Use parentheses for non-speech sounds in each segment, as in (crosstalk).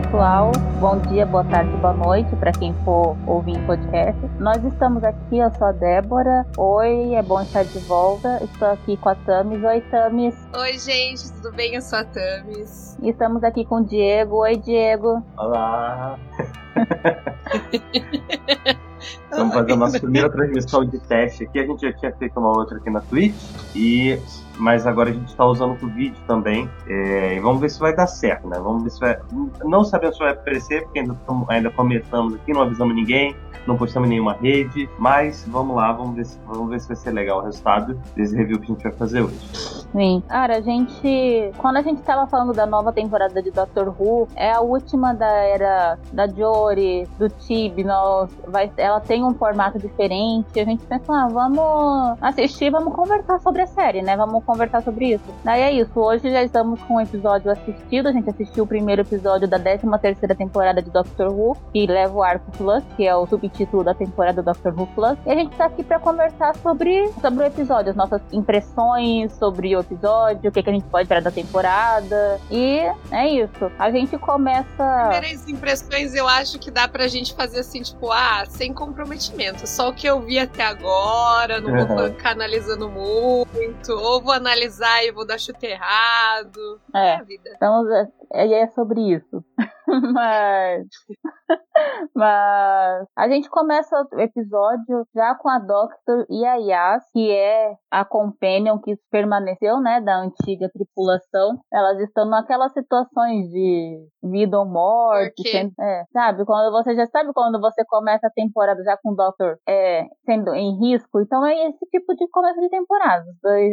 pessoal, bom dia, boa tarde, boa noite para quem for ouvir em podcast. Nós estamos aqui, eu sou a Débora. Oi, é bom estar de volta. Estou aqui com a Tamis. Oi, Tamis. Oi, gente, tudo bem? Eu sou a Tamis. Estamos aqui com o Diego. Oi, Diego. Olá. (laughs) Vamos fazer a nossa (laughs) primeira transmissão de teste aqui. A gente já tinha feito uma outra aqui na Twitch, e... mas agora a gente está usando o vídeo também. É... E vamos ver se vai dar certo, né? Vamos ver se vai. Não sabemos se vai aparecer, porque ainda, ainda começamos aqui, não avisamos ninguém não postamos nenhuma rede, mas vamos lá, vamos ver se, vamos ver se vai ser legal o resultado desse review que a gente vai fazer hoje. Sim. Cara, a gente. Quando a gente tava falando da nova temporada de Doctor Who, é a última da era da Jory, do Tib, vai, ela tem um formato diferente. A gente pensou, ah, vamos assistir, vamos conversar sobre a série, né? Vamos conversar sobre isso. Daí é isso. Hoje já estamos com um episódio assistido. A gente assistiu o primeiro episódio da 13 terceira temporada de Doctor Who, que leva o arco Plus, que é o sub título da temporada do Doctor Who Plus. E a gente tá aqui para conversar sobre, sobre o episódio, as nossas impressões sobre o episódio, o que, que a gente pode esperar da temporada. E é isso. A gente começa. Primeiras impressões eu acho que dá pra gente fazer assim, tipo, ah, sem comprometimento. Só o que eu vi até agora, não vou uhum. ficar analisando muito, ou vou analisar e vou dar chute errado. É. é vida. Então, é, é sobre isso. (laughs) mas. (laughs) mas. A gente começa o episódio já com a Doctor e a Yas, que é a companion que permaneceu, né, da antiga tripulação. Elas estão naquelas situações de vida ou morte. Sem, é, sabe? Quando você já sabe quando você começa a temporada já com o Doctor é, sendo em risco. Então é esse tipo de começo de temporada.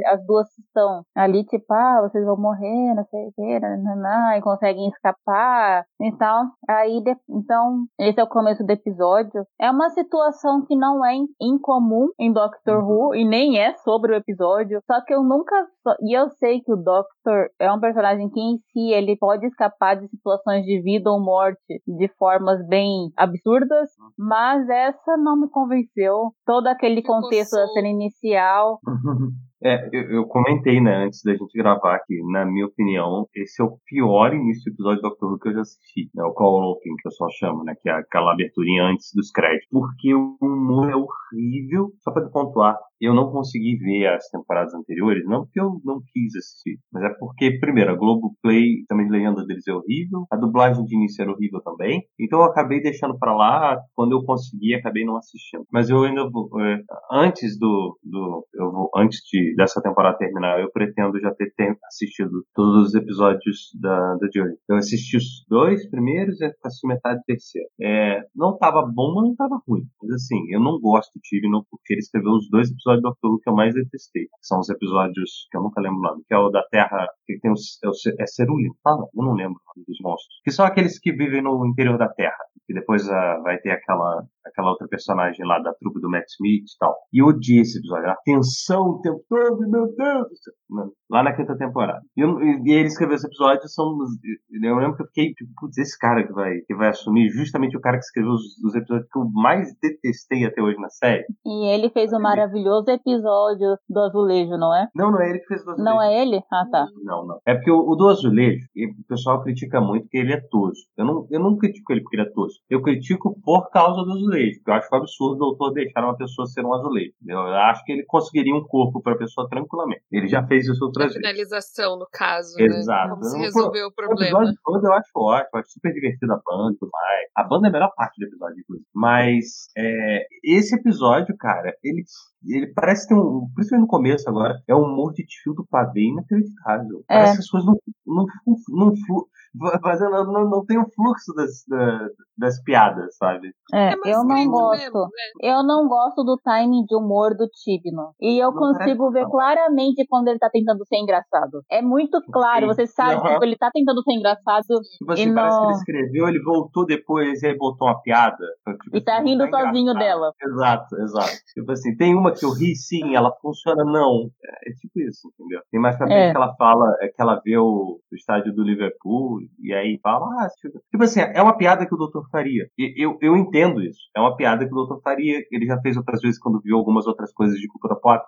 As duas estão ali, tipo, ah, vocês vão morrer, não sei o que, e conseguem escapar. Então, aí, de, então, esse é o começo do episódio. É uma situação que não é incomum em Doctor Who uhum. e nem é sobre o episódio. Só que eu nunca. E eu sei que o Doctor é um personagem que em si ele pode escapar de situações de vida ou morte de formas bem absurdas, uhum. mas essa não me convenceu. Todo aquele contexto da cena inicial. É, eu, eu, comentei, né, antes da gente gravar que, na minha opinião, esse é o pior início do episódio do Doctor Who que eu já assisti, né, o Call Open, que eu só chamo, né, que é aquela aberturinha antes dos créditos, porque o humor é horrível, só para pontuar, eu não consegui ver as temporadas anteriores, não porque eu não quis assistir, mas é porque, primeiro, a Globoplay, também a legenda deles é horrível, a dublagem de início era horrível também, então eu acabei deixando para lá, quando eu consegui, acabei não assistindo. Mas eu ainda vou, é, antes do, do eu vou, antes de, dessa temporada terminar, eu pretendo já ter, assistido todos os episódios da, da Journey. Eu assisti os dois primeiros e assisti metade do terceiro. É, não tava bom, mas não tava ruim. Mas assim, eu não gosto do Tibno porque ele escreveu os dois episódios episódio do Doctor que eu mais detestei. São os episódios que eu nunca lembro o nome, que é o da Terra, que tem os, é, o, é Cerulino? Ah, não, eu não lembro dos monstros. Que são aqueles que vivem no interior da Terra. E depois uh, vai ter aquela, aquela outra personagem lá da trupe do Matt Smith e tal. E eu odiei esse episódio. A tensão o tempo todo, meu Deus do céu. Lá na quinta temporada. E, eu, e ele escreveu esse episódio, são, eu lembro que eu fiquei, tipo, putz, esse cara que vai, que vai assumir, justamente o cara que escreveu os, os episódios que eu mais detestei até hoje na série. E ele fez um maravilhoso episódio do Azulejo, não é? Não, não é ele que fez o Azulejo. Não é ele? Ah, tá. Não, não. É porque o, o do Azulejo, o pessoal critica muito que ele é toso. Eu não, eu não critico ele porque ele é toso. Eu critico por causa do azulejo, porque eu acho absurdo o doutor deixar uma pessoa ser um azulejo. Eu acho que ele conseguiria um corpo para a pessoa tranquilamente. Ele já fez isso outras vezes. finalização, no caso. Exato. Né? Como se resolveu o problema. O episódio todo eu acho ótimo, acho super divertido a banda e tudo mais. A banda é a melhor parte do episódio, inclusive. Mas é, esse episódio, cara, ele ele parece ter um. Principalmente no começo agora, é um humor de tio do pavê inacreditável. É. Parece que as coisas não, não, não, não, não, não, não tem o fluxo das, das piadas, sabe? É, é eu não gosto. Mesmo, né? Eu não gosto do timing de humor do Tibno. E eu não consigo ver claramente quando ele tá tentando ser engraçado. É muito claro, você sabe, uhum. tipo, ele tá tentando ser engraçado. Tipo assim, e parece não... que ele escreveu, ele voltou depois e aí botou uma piada. Tipo, e tá assim, rindo tá sozinho dela. Exato, exato. Tipo assim, tem uma que eu ri sim, ela funciona não. É, é tipo isso, entendeu? Tem mais pra frente é. que ela fala, é que ela vê o, o estádio do Liverpool e aí fala, ah, tipo, tipo assim, é uma piada que o doutor faria. E eu, eu entendo isso. É uma piada que o doutor faria. Ele já fez outras vezes quando viu algumas outras coisas de cultura pop.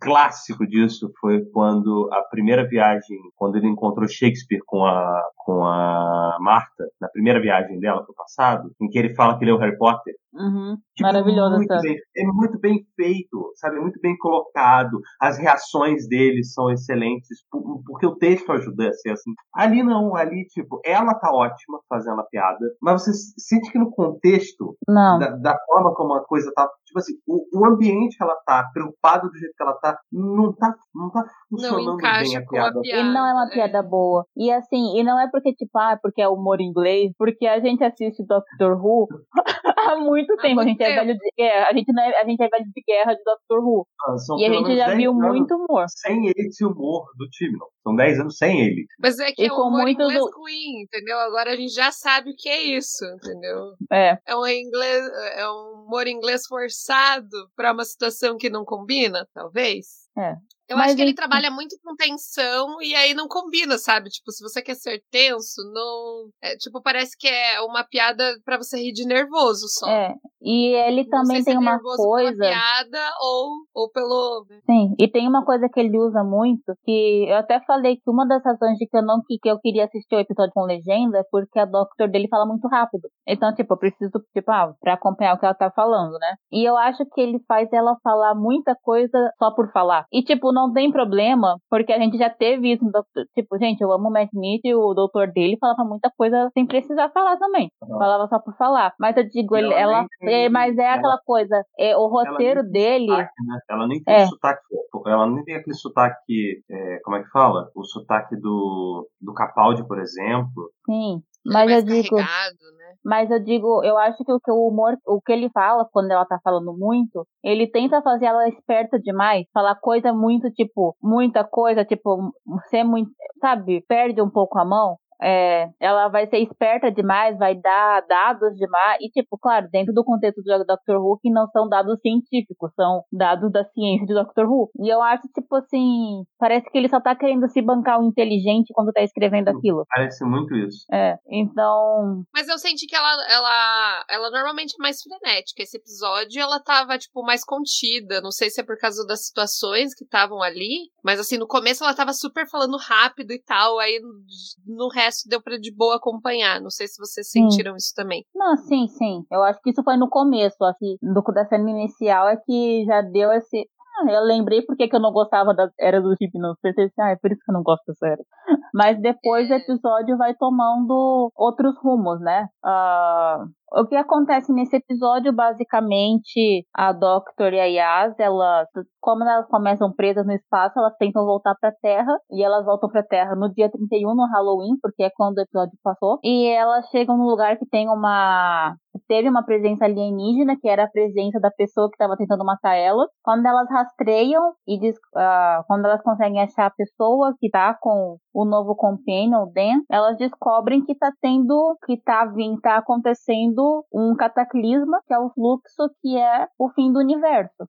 clássico disso foi quando a primeira viagem, quando ele encontrou Shakespeare com a, com a Marta, na primeira viagem dela pro passado, em que ele fala que ele é o Harry Potter. Uhum. Tipo, Maravilhoso. Muito bem, é muito bem feito, sabe? É muito bem colocado. As reações dele são excelentes, porque o texto ajuda a ser assim. Ali não, ali, tipo, ela tá ótima fazendo a piada, mas você sente que no contexto, da, da, forma como a coisa tá. Tipo assim, o, o, ambiente que ela tá, preocupada do jeito que ela tá, não tá, não tá funcionando não bem a piada. a piada. E não é uma piada boa. E assim, e não é porque, tipo, ah, porque é humor inglês, porque a gente assiste Doctor Who (laughs) há muito tempo. Há muito a gente tempo. é velho de guerra. A gente, não é, a gente é velho de guerra de Doctor Who. Ah, e a gente já viu muito humor. Sem esse humor do time, não. São 10 anos sem ele. Mas é que e é um humor inglês do... ruim, entendeu? Agora a gente já sabe o que é isso, entendeu? É. É um inglês, é um humor inglês forçado para uma situação que não combina, talvez. É. Eu Mas acho que ele trabalha muito com tensão e aí não combina, sabe? Tipo, se você quer ser tenso, não. É, tipo, parece que é uma piada para você rir de nervoso só. É. E ele não também tem uma coisa. Pela piada ou, ou pelo. Sim, e tem uma coisa que ele usa muito, que eu até falei que uma das razões de que eu não que eu queria assistir o episódio com legenda é porque a doctor dele fala muito rápido. Então, tipo, eu preciso, tipo, ah, pra acompanhar o que ela tá falando, né? E eu acho que ele faz ela falar muita coisa só por falar. E, tipo, não tem problema, porque a gente já teve isso. Tipo, gente, eu amo o Matt Smith e o doutor dele falava muita coisa sem precisar falar também. Falava só por falar. Mas eu digo, ele, ela. Tem, é, mas é ela, aquela coisa, é, o roteiro dele. Sotaque, né? Ela nem tem é. sotaque. Ela nem tem aquele sotaque. É, como é que fala? O sotaque do, do Capaldi, por exemplo. Sim. Mas eu digo. Né? Mas eu digo, eu acho que o que o humor, o que ele fala quando ela tá falando muito, ele tenta fazer ela esperta demais, falar coisa muito tipo, muita coisa, tipo, ser muito, sabe, perde um pouco a mão. É, ela vai ser esperta demais, vai dar dados demais. E, tipo, claro, dentro do contexto do Dr. Who, que não são dados científicos, são dados da ciência de Dr. Who. E eu acho, tipo assim, parece que ele só tá querendo se bancar o inteligente quando tá escrevendo aquilo. Parece muito isso. É, então. Mas eu senti que ela, ela, ela normalmente é mais frenética. Esse episódio ela tava, tipo, mais contida. Não sei se é por causa das situações que estavam ali, mas assim, no começo ela tava super falando rápido e tal. Aí no resto resto deu pra de boa acompanhar. Não sei se vocês sentiram isso também. Não, sim, sim. Eu acho que isso foi no começo, assim, do, da cena inicial é que já deu esse. Ah, eu lembrei porque que eu não gostava da Era do Chip, não. Pensei assim, ah, é por isso que eu não gosto dessa era. Mas depois é. o episódio vai tomando outros rumos, né? Uh, o que acontece nesse episódio, basicamente, a Doctor e a Yas, elas, como elas começam presas no espaço, elas tentam voltar pra Terra, e elas voltam pra Terra no dia 31, no Halloween, porque é quando o episódio passou, e elas chegam num lugar que tem uma teve uma presença alienígena, que era a presença da pessoa que estava tentando matar elas. Quando elas rastreiam e diz, uh, quando elas conseguem achar a pessoa que tá com o novo companion, o Dan, elas descobrem que tá tendo, que tá vindo, tá acontecendo um cataclisma, que é o fluxo, que é o fim do universo.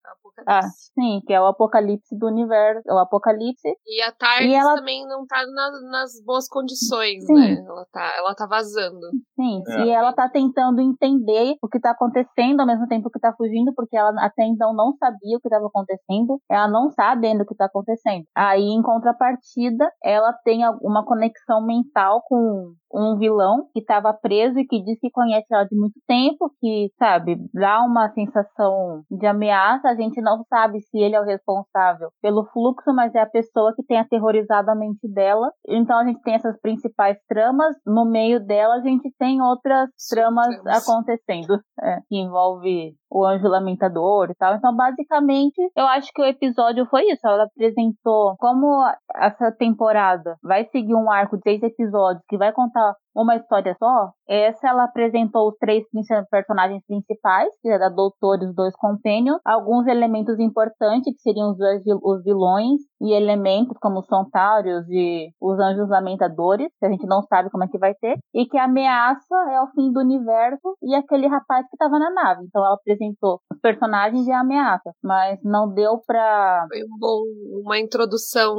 Ah, sim, que é o apocalipse do universo, o apocalipse. E a TARDIS ela... também não tá na, nas boas condições, sim. né? Ela tá, ela tá vazando. Sim, é. e ela tá tentando entender o que tá acontecendo ao mesmo tempo que tá fugindo, porque ela até então não sabia o que estava acontecendo, ela não sabe ainda o que tá acontecendo. Aí, em contrapartida, ela tem uma conexão mental com um vilão que estava preso e que diz que conhece ela de muito tempo, que, sabe, dá uma sensação de ameaça. A gente não sabe se ele é o responsável pelo fluxo, mas é a pessoa que tem aterrorizado a mente dela. Então a gente tem essas principais tramas. No meio dela, a gente tem outras tramas acontecendo, é, que envolve o anjo lamentador e tal. Então, basicamente, eu acho que o episódio foi isso. Ela apresentou como essa temporada vai seguir um arco de seis episódios que vai contar uma história só. Essa ela apresentou os três personagens principais, que é da Doutor e os dois Companions, alguns elementos importantes, que seriam os, os vilões, e elementos como os Sontários e os Anjos Lamentadores, que a gente não sabe como é que vai ter, e que a ameaça é o fim do universo e aquele rapaz que estava na nave. Então ela apresentou os personagens e a ameaça, mas não deu pra. Foi um bom, uma introdução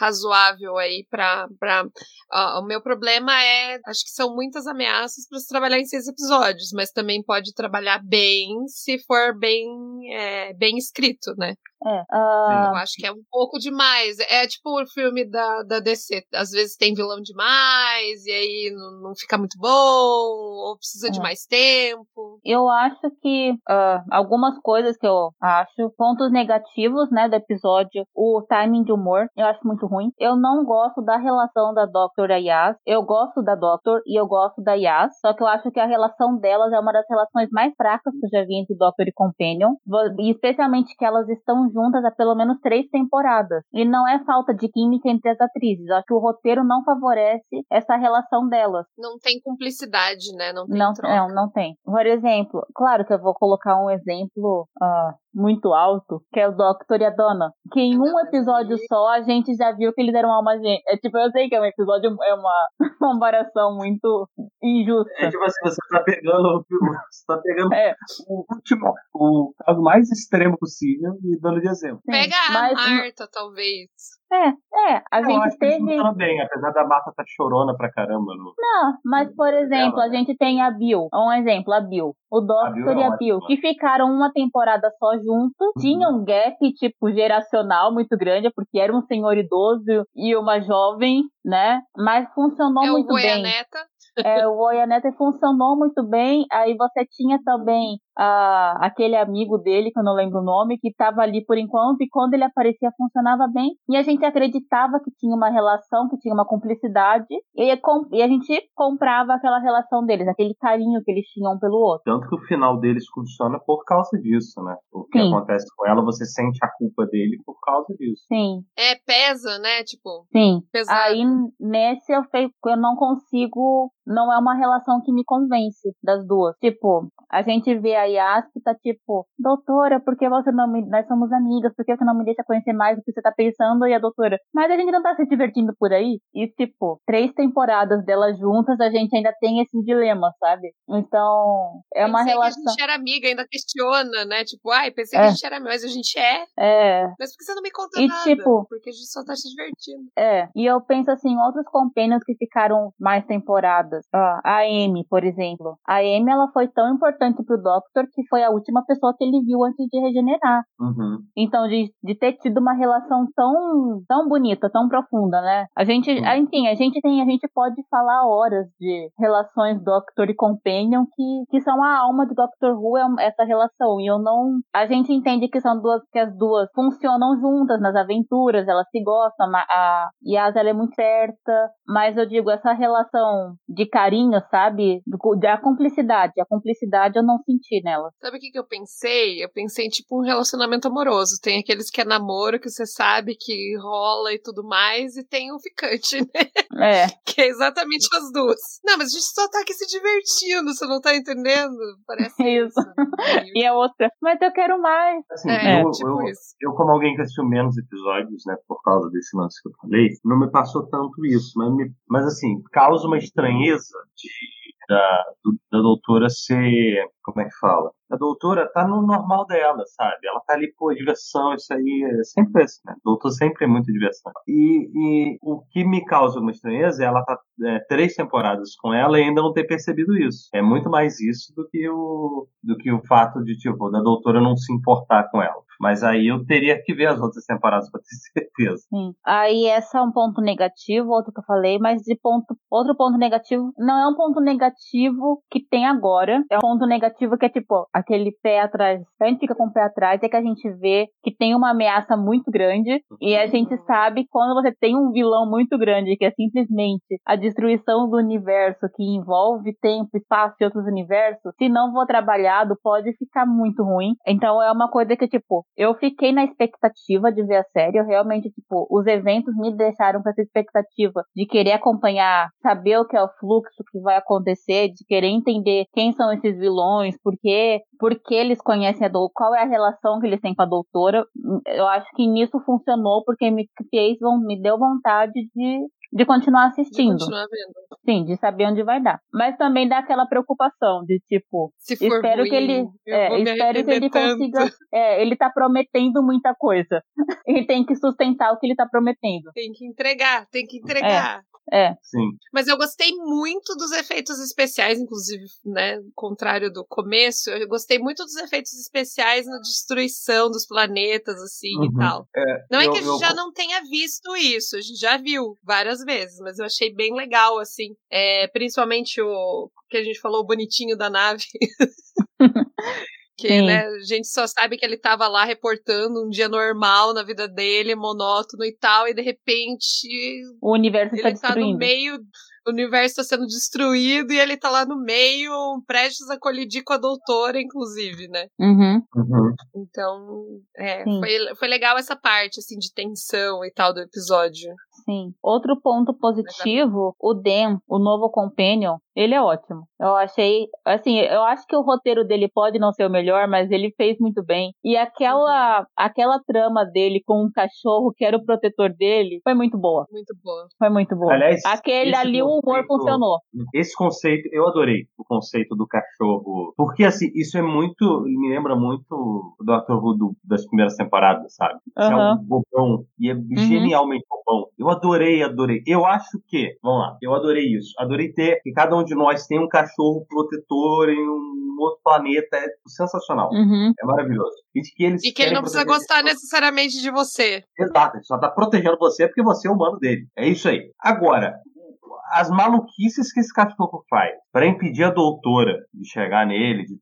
razoável aí pra. pra... Uh, o meu problema é. Acho que são muitas ameaças para se trabalhar em seis episódios, mas também pode trabalhar bem se for bem, é, bem escrito, né? É. Uh... Eu acho que é um pouco demais. É tipo o filme da, da DC. Às vezes tem vilão demais, e aí não, não fica muito bom, ou precisa é. de mais tempo. Eu acho que uh, algumas coisas que eu acho, pontos negativos, né, do episódio, o timing de humor, eu acho muito ruim. Eu não gosto da relação da Doctor e a Yas. Eu gosto da Doctor e eu gosto da Yas, só que eu acho que a relação delas é uma das relações mais fracas que eu já vi entre Doctor e Companion, e especialmente que elas estão juntas há pelo menos três temporadas. E não é falta de química entre as atrizes, acho que o roteiro não favorece essa relação delas. Não tem cumplicidade, né? Não tem não. Não, não tem. Por exemplo, claro que eu vou colocar um exemplo uh, muito alto, que é o Doctor e a Donna. Que em um episódio só a gente já viu que eles eram alma gêmea. É tipo, eu sei que é um episódio, é uma (laughs) comparação muito injusta. É tipo assim, você tá pegando, você tá pegando é. o último, o caso mais extremo possível e dando de exemplo. Sim, Pega mas, a Marta, talvez. É, é, a gente acho teve. Que bem, apesar da Marta tá chorona pra caramba. No... Não, mas por exemplo, a gente tem a Bill. Um exemplo, a Bill. O Doctor e a Bill, que ficaram uma temporada só juntos, uhum. tinham um gap, tipo, geracional muito grande, porque era um senhor idoso e uma jovem, né? Mas funcionou é muito o bem. Neta. É, o Oyaneta funcionou muito bem. Aí você tinha também uh, aquele amigo dele, que eu não lembro o nome, que estava ali por enquanto, e quando ele aparecia funcionava bem. E a gente acreditava que tinha uma relação, que tinha uma cumplicidade, e, e a gente comprava aquela relação deles, aquele carinho que eles tinham um pelo outro. Tanto que o final deles funciona por causa disso, né? O que Sim. acontece com ela, você sente a culpa dele por causa disso. Sim. É, pesa, né? Tipo. Sim. Pesado. Aí nesse eu, eu não consigo não é uma relação que me convence das duas. Tipo, a gente vê a que tá tipo, doutora, por que você não me. Nós somos amigas, por que você não me deixa conhecer mais do que você tá pensando? E a doutora, mas a gente não tá se divertindo por aí? E, tipo, três temporadas delas juntas, a gente ainda tem esse dilema, sabe? Então, é uma pensei relação. Que a gente era amiga, ainda questiona, né? Tipo, ai, pensei é. que a gente era amiga, mas a gente é. É. Mas por que você não me conta e, nada? Tipo, porque a gente só tá se divertindo. É. E eu penso assim, outros companions que ficaram mais temporadas Uh, a Amy, por exemplo. A Amy, ela foi tão importante pro Doctor que foi a última pessoa que ele viu antes de regenerar. Uhum. Então, de, de ter tido uma relação tão, tão bonita, tão profunda, né? A gente, uhum. enfim, a gente tem, a gente pode falar horas de relações Doctor e Companion que, que são a alma do Doctor Who, é essa relação. E eu não. A gente entende que são duas, que as duas funcionam juntas nas aventuras, elas se gostam. A, a Yas, ela é muito certa, mas eu digo, essa relação de carinho, sabe? Da cumplicidade. A cumplicidade eu não senti nela. Sabe o que, que eu pensei? Eu pensei em tipo um relacionamento amoroso. Tem aqueles que é namoro, que você sabe que rola e tudo mais, e tem o ficante, (laughs) né? É. que é exatamente as duas. Não, mas a gente só tá aqui se divertindo, você não tá entendendo? Parece (laughs) isso. isso. (laughs) e a outra, mas eu quero mais. Assim, é, eu, tipo eu, isso. eu, como alguém que assistiu menos episódios, né, por causa desse lance que eu falei, não me passou tanto isso. Mas, me, mas assim, causa uma estranheza de, da, do, da doutora ser. Como é que fala? A doutora tá no normal dela, sabe? Ela tá ali, pô, diversão, isso aí é sempre assim, né? Doutor sempre é muito diversão. E, e o que me causa uma estranheza é ela tá é, três temporadas com ela e ainda não ter percebido isso. É muito mais isso do que o, do que o fato de, tipo, da doutora não se importar com ela. Mas aí eu teria que ver as outras temporadas para ter (laughs) certeza. Sim. Aí esse é um ponto negativo, outro que eu falei, mas de ponto, outro ponto negativo, não é um ponto negativo que tem agora, é um ponto negativo que é tipo aquele pé atrás. A gente fica com o pé atrás é que a gente vê que tem uma ameaça muito grande e a gente sabe quando você tem um vilão muito grande que é simplesmente a destruição do universo que envolve tempo, espaço e outros universos, se não for trabalhado pode ficar muito ruim. Então é uma coisa que tipo eu fiquei na expectativa de ver a série. Eu realmente, tipo, os eventos me deixaram com essa expectativa de querer acompanhar, saber o que é o fluxo que vai acontecer, de querer entender quem são esses vilões, por quê, por que eles conhecem a doutora, qual é a relação que eles têm com a doutora. Eu acho que nisso funcionou porque me fez, me deu vontade de de continuar assistindo. De continuar vendo. Sim, de saber onde vai dar. Mas também dá aquela preocupação de tipo, Se for espero ruim, que ele, é, espero que ele consiga, (laughs) é, ele tá prometendo muita coisa. (laughs) Ele tem que sustentar o que ele tá prometendo. Tem que entregar, tem que entregar. É, Sim. Mas eu gostei muito dos efeitos especiais, inclusive, né? Contrário do começo, eu gostei muito dos efeitos especiais na destruição dos planetas, assim e Uhum. tal. É, Não é eu- que a gente eu- já não tenha visto isso, a gente já viu várias vezes, mas eu achei bem legal, assim. É, principalmente o que a gente falou, o bonitinho da nave. (laughs) Que, Sim. né, a gente só sabe que ele tava lá reportando um dia normal na vida dele, monótono e tal, e de repente o universo está ele tá no meio, o universo tá sendo destruído e ele tá lá no meio, prestes a colidir com a doutora, inclusive, né? Uhum. Uhum. Então, é, Sim. foi, foi legal essa parte, assim, de tensão e tal do episódio. Sim. Outro ponto positivo, o Dan, o novo Companion, ele é ótimo. Eu achei, assim, eu acho que o roteiro dele pode não ser o melhor, mas ele fez muito bem. E aquela, aquela trama dele com um cachorro que era o protetor dele, foi muito boa. Muito boa. Foi muito boa. Aliás, Aquele ali, o humor conceito- funcionou. Esse conceito, eu adorei o conceito do cachorro. Porque, assim, isso é muito. Me lembra muito o Dr. Who do- das primeiras temporadas, sabe? Isso é um bobão. E é genialmente bobão. Eu adorei, adorei. Eu acho que. Vamos lá, eu adorei isso. Adorei ter que cada um de nós tem um cachorro protetor em um outro planeta. É sensacional. Uhum. É maravilhoso. E que eles E que ele não precisa gostar pessoas. necessariamente de você. Exato, ele só tá protegendo você porque você é humano dele. É isso aí. Agora, as maluquices que esse cachorro faz pra impedir a doutora de chegar nele, de-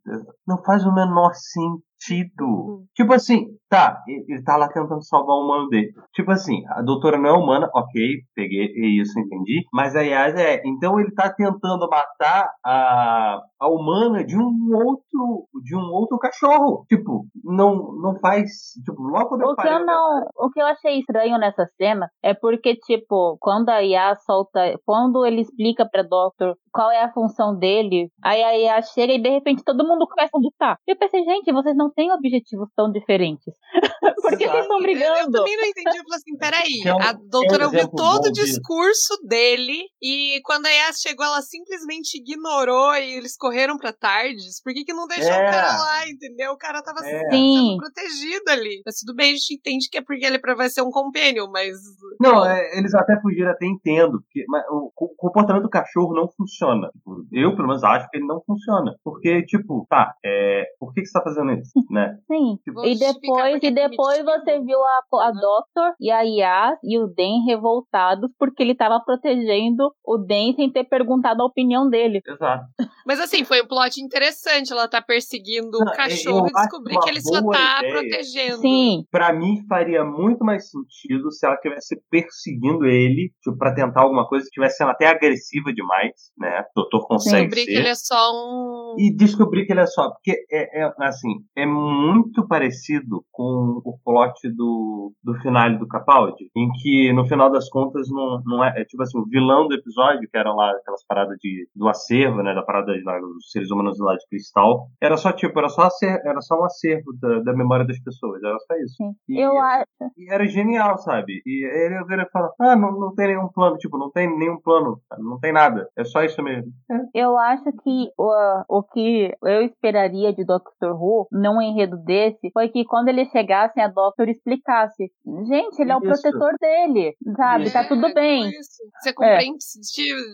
não faz o menor sentido. Uhum. Tipo assim, tá, ele tá lá tentando salvar o humano dele. Tipo assim, a doutora não é humana, ok, peguei isso, entendi. Mas a Yas é, então ele tá tentando matar a, a humana de um outro, de um outro cachorro. Tipo, não, não faz, tipo, logo quando eu O que eu não, o que eu achei estranho nessa cena é porque, tipo, quando a Yas solta, quando ele explica pra Doctor qual é a função dele, aí a Yas chega e de repente todo mundo começa a lutar. E eu pensei, gente, vocês não têm objetivos tão diferentes. (laughs) Por que vocês estão Eu brigando? também não entendi. Eu falei assim: peraí, é um- a doutora é um ouviu todo o discurso dele e quando a Yas chegou, ela simplesmente ignorou e eles correram pra tardes. Por que, que não deixou É. o cara lá, entendeu? O cara tava É. sendo Sim. protegido ali. Mas tudo bem, a gente entende que é porque ele é vai ser um companion, mas. Não, é, eles até fugiram, até entendo. Porque, mas o, o comportamento do cachorro não funciona. Tipo, Eu, pelo menos, acho que ele não funciona. Porque, tipo, tá, é, por que, que você tá fazendo isso? (laughs) Né? Sim. Vou E justificar depois, e depois você viu a, a Uhum. Doctor e a Yas e o Den revoltados porque ele tava protegendo o Den sem ter perguntado a opinião dele. Exato. Mas assim, foi um plot interessante. Ela tá perseguindo o eu cachorro e descobrir que ele só tá ideia. protegendo. Sim, Pra mim, faria muito mais sentido se ela estivesse perseguindo ele, tipo, pra tentar alguma coisa, que estivesse sendo até agressiva demais, né? O doutor consegue Descobrir que ele é só um. E descobrir que ele é só. Porque é, é, assim, é muito parecido com o plot do, do final do Capaldi, em que no final das contas não, não é, é. Tipo assim, o vilão do episódio, que eram lá aquelas paradas de, do acervo, né? Da parada lá, dos seres humanos lá de cristal, era só tipo, era só, acer, era só um acervo da, da memória das pessoas, era só isso. sim. E- Eu acho. E era genial, sabe? E ele vira e fala: Ah, não, não tem nenhum plano, tipo, não tem nenhum plano, não tem nada, é só isso mesmo. Eu acho que o, o que eu esperaria de Doctor Who, num enredo desse, foi que quando eles chegassem, a Doctor explicasse. Gente, ele é o Isso. protetor dele, sabe? Isso. Tá tudo É, bem. isso. Você compreende,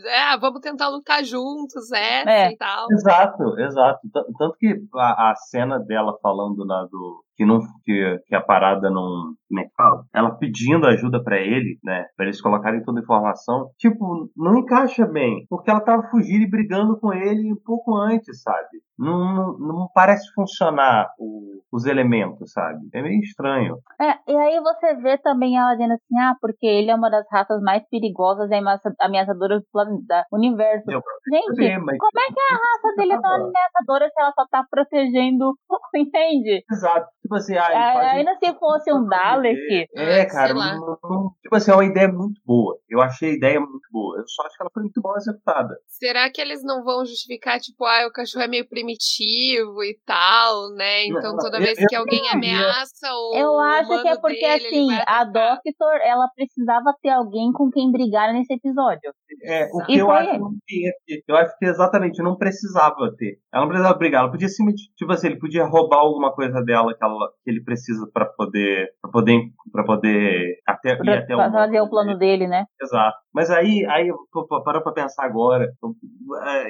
é, vamos tentar lutar juntos, essa É. e tal. Exato, exato. Tanto que a, a cena dela falando lá do. Que, não, que, que a parada não. Como é que fala? Ela pedindo ajuda pra ele, né? Pra eles colocarem toda a informação. Tipo, não encaixa bem. Porque ela tava fugindo e brigando com ele um pouco antes, sabe? Não, não, não parece funcionar o- os elementos, sabe? É meio estranho. É, e aí você vê também ela dizendo assim, ah, porque ele é uma das raças mais perigosas e ameaça- ameaçadoras do planeta, do universo. Eu Gente, Saber, mas- como é que a raça dele é tão ameaçadora se ela só tá protegendo, (laughs) entende? Exato. Tipo assim, ah, é, ainda se fosse um Dalek. É, cara, não, não, tipo assim, é uma ideia muito boa. Eu achei a ideia muito boa. Eu só acho que ela foi muito mal executada. Será que eles não vão justificar, tipo, ah, o cachorro é meio primitivo e tal, né? Então toda vez que alguém ameaça ou. Eu acho que é porque dele, assim, a Doctor, ela precisava ter alguém com quem brigar nesse episódio. É, o que e eu acho, que, eu acho que exatamente não precisava ter. Ela não precisava brigar, ela podia simplesmente, tipo assim, ele podia roubar alguma coisa dela que, ela, que ele precisa para poder para poder para poder até pra, ir até o fazer o plano dele, né? Exato. Mas aí aí eu parou para pensar agora, é,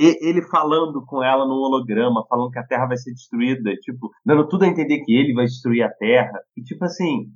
ele falando com ela no holograma, falando que a Terra vai ser destruída, tipo, dando tudo a entender que ele vai destruir a Terra. E tipo assim,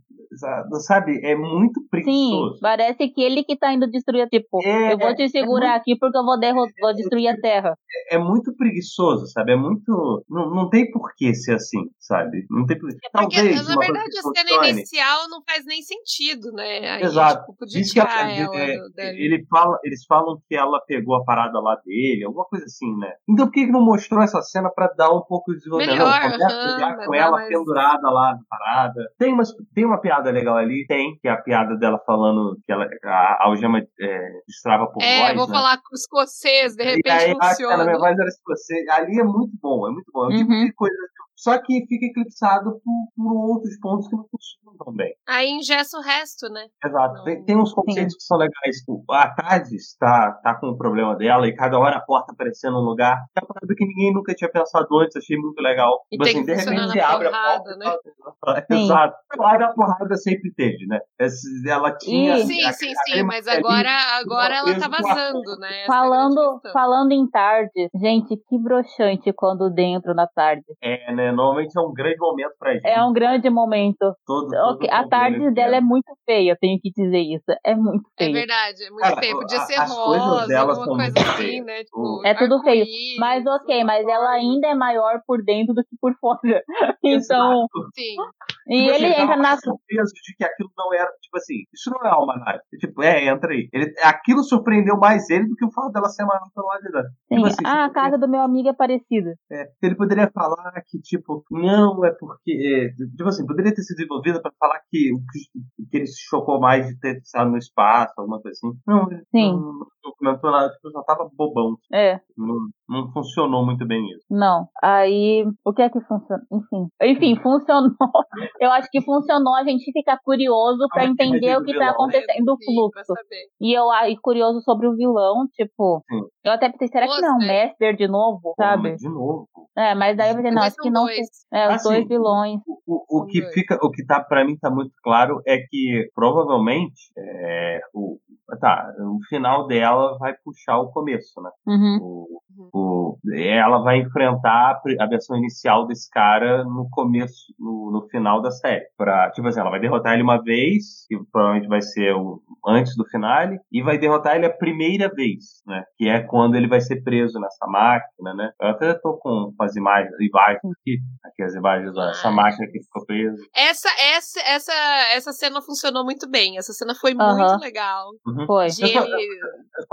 sabe, é muito preguiçoso. Sim, parece que ele que tá indo destruir, tipo, é, eu vou te segurar é muito, aqui porque eu vou, vou destruir a Terra. É, é, muito preguiçoso, sabe? É muito. Não, não tem por que ser assim, sabe? Não tem por... É porque, Talvez, na verdade, a cena inicial não faz nem sentido, né? Aí, Exato. Tipo, podia tirar ela, é, ele fala, eles falam que ela pegou a parada lá dele, alguma coisa assim, né? Então por que, que não mostrou essa cena pra dar um pouco de desenvolvimento? Melhor, não, com ela mais... pendurada lá na parada. Tem, umas, tem uma piada piada legal ali? Tem, que é a piada dela falando que ela, a algema é, destrava por é, voz. É, vou né? falar com escocês, de repente e aí, funciona. A minha voz era escocês. Ali é muito bom, é muito bom. É o uhum. tipo de coisa só que fica eclipsado por, por, outros pontos que não funcionam tão bem. Aí ingessa o resto, né? Exato. Tem, tem uns conceitos Sim. que são legais. Tipo, a Tardes está tá com o problema dela e cada hora a porta aparecendo num lugar. É uma coisa que ninguém nunca tinha pensado antes, achei muito legal. E tipo assim, de repente você abre porrada, a porta. Né? (laughs) Exato. Claro, a porrada sempre teve, né? Ela tinha. Sim, a, sim, a, sim, mas agora, agora ela tá vazando, né? Falando, falando em Tardes, gente, que broxante quando dentro na tarde. É, né? Normalmente é um grande momento pra gente. É um grande momento. Todo, todo a tarde dela é muito feia, tenho que dizer isso. É muito é feia. É verdade, é muito Cara, feia. Podia ser rosa, alguma coisa assim, né? Tipo, é tudo feio. Mas ok, mas ela ainda é maior por dentro do que por fora. (laughs) então. Sim. E tipo ele assim, entra na. surpresa de que aquilo não era, tipo assim, isso não é almanac. Tipo, é, entra aí. Ele, aquilo surpreendeu mais ele do que o fato dela ser maior pelo lado de dentro. Tipo assim, ah, a casa do meu amigo é parecida. É, ele poderia falar que, tipo, não, é porque. É, tipo assim, poderia ter sido desenvolvida para falar que, que, que ele se chocou mais de ter estado no espaço, alguma coisa assim. Não, Sim. não, não comentou nada, tipo, só tava bobão. É. Não, não funcionou muito bem isso. Não. Aí, o que é que funcionou? Enfim. Enfim, funcionou. (laughs) Eu acho que funcionou a gente ficar curioso para entender o que tá acontecendo, o fluxo. E eu e curioso sobre o vilão, tipo. Sim. Eu até pensei, será que não é um Master de novo, sabe? De novo. É, mas daí eu pensei, não, acho que não. Dois. É, os assim, dois vilões. O, o, o que dois. fica, o que tá para mim tá muito claro é que provavelmente é, o, tá, o final dela vai puxar o começo, né? Uhum. O, o, ela vai enfrentar a versão inicial desse cara no começo, no, no final da série. Pra, tipo assim, ela vai derrotar ele uma vez, que provavelmente vai ser o, antes do finale, e vai derrotar ele a primeira vez, né? Que é quando ele vai ser preso nessa máquina, né? Eu até tô com as imagens, imagens aqui, aqui as imagens dessa ah, máquina que ficou presa. Essa, essa, essa, essa cena funcionou muito bem. Essa cena foi uhum. muito legal. Uhum. Foi. De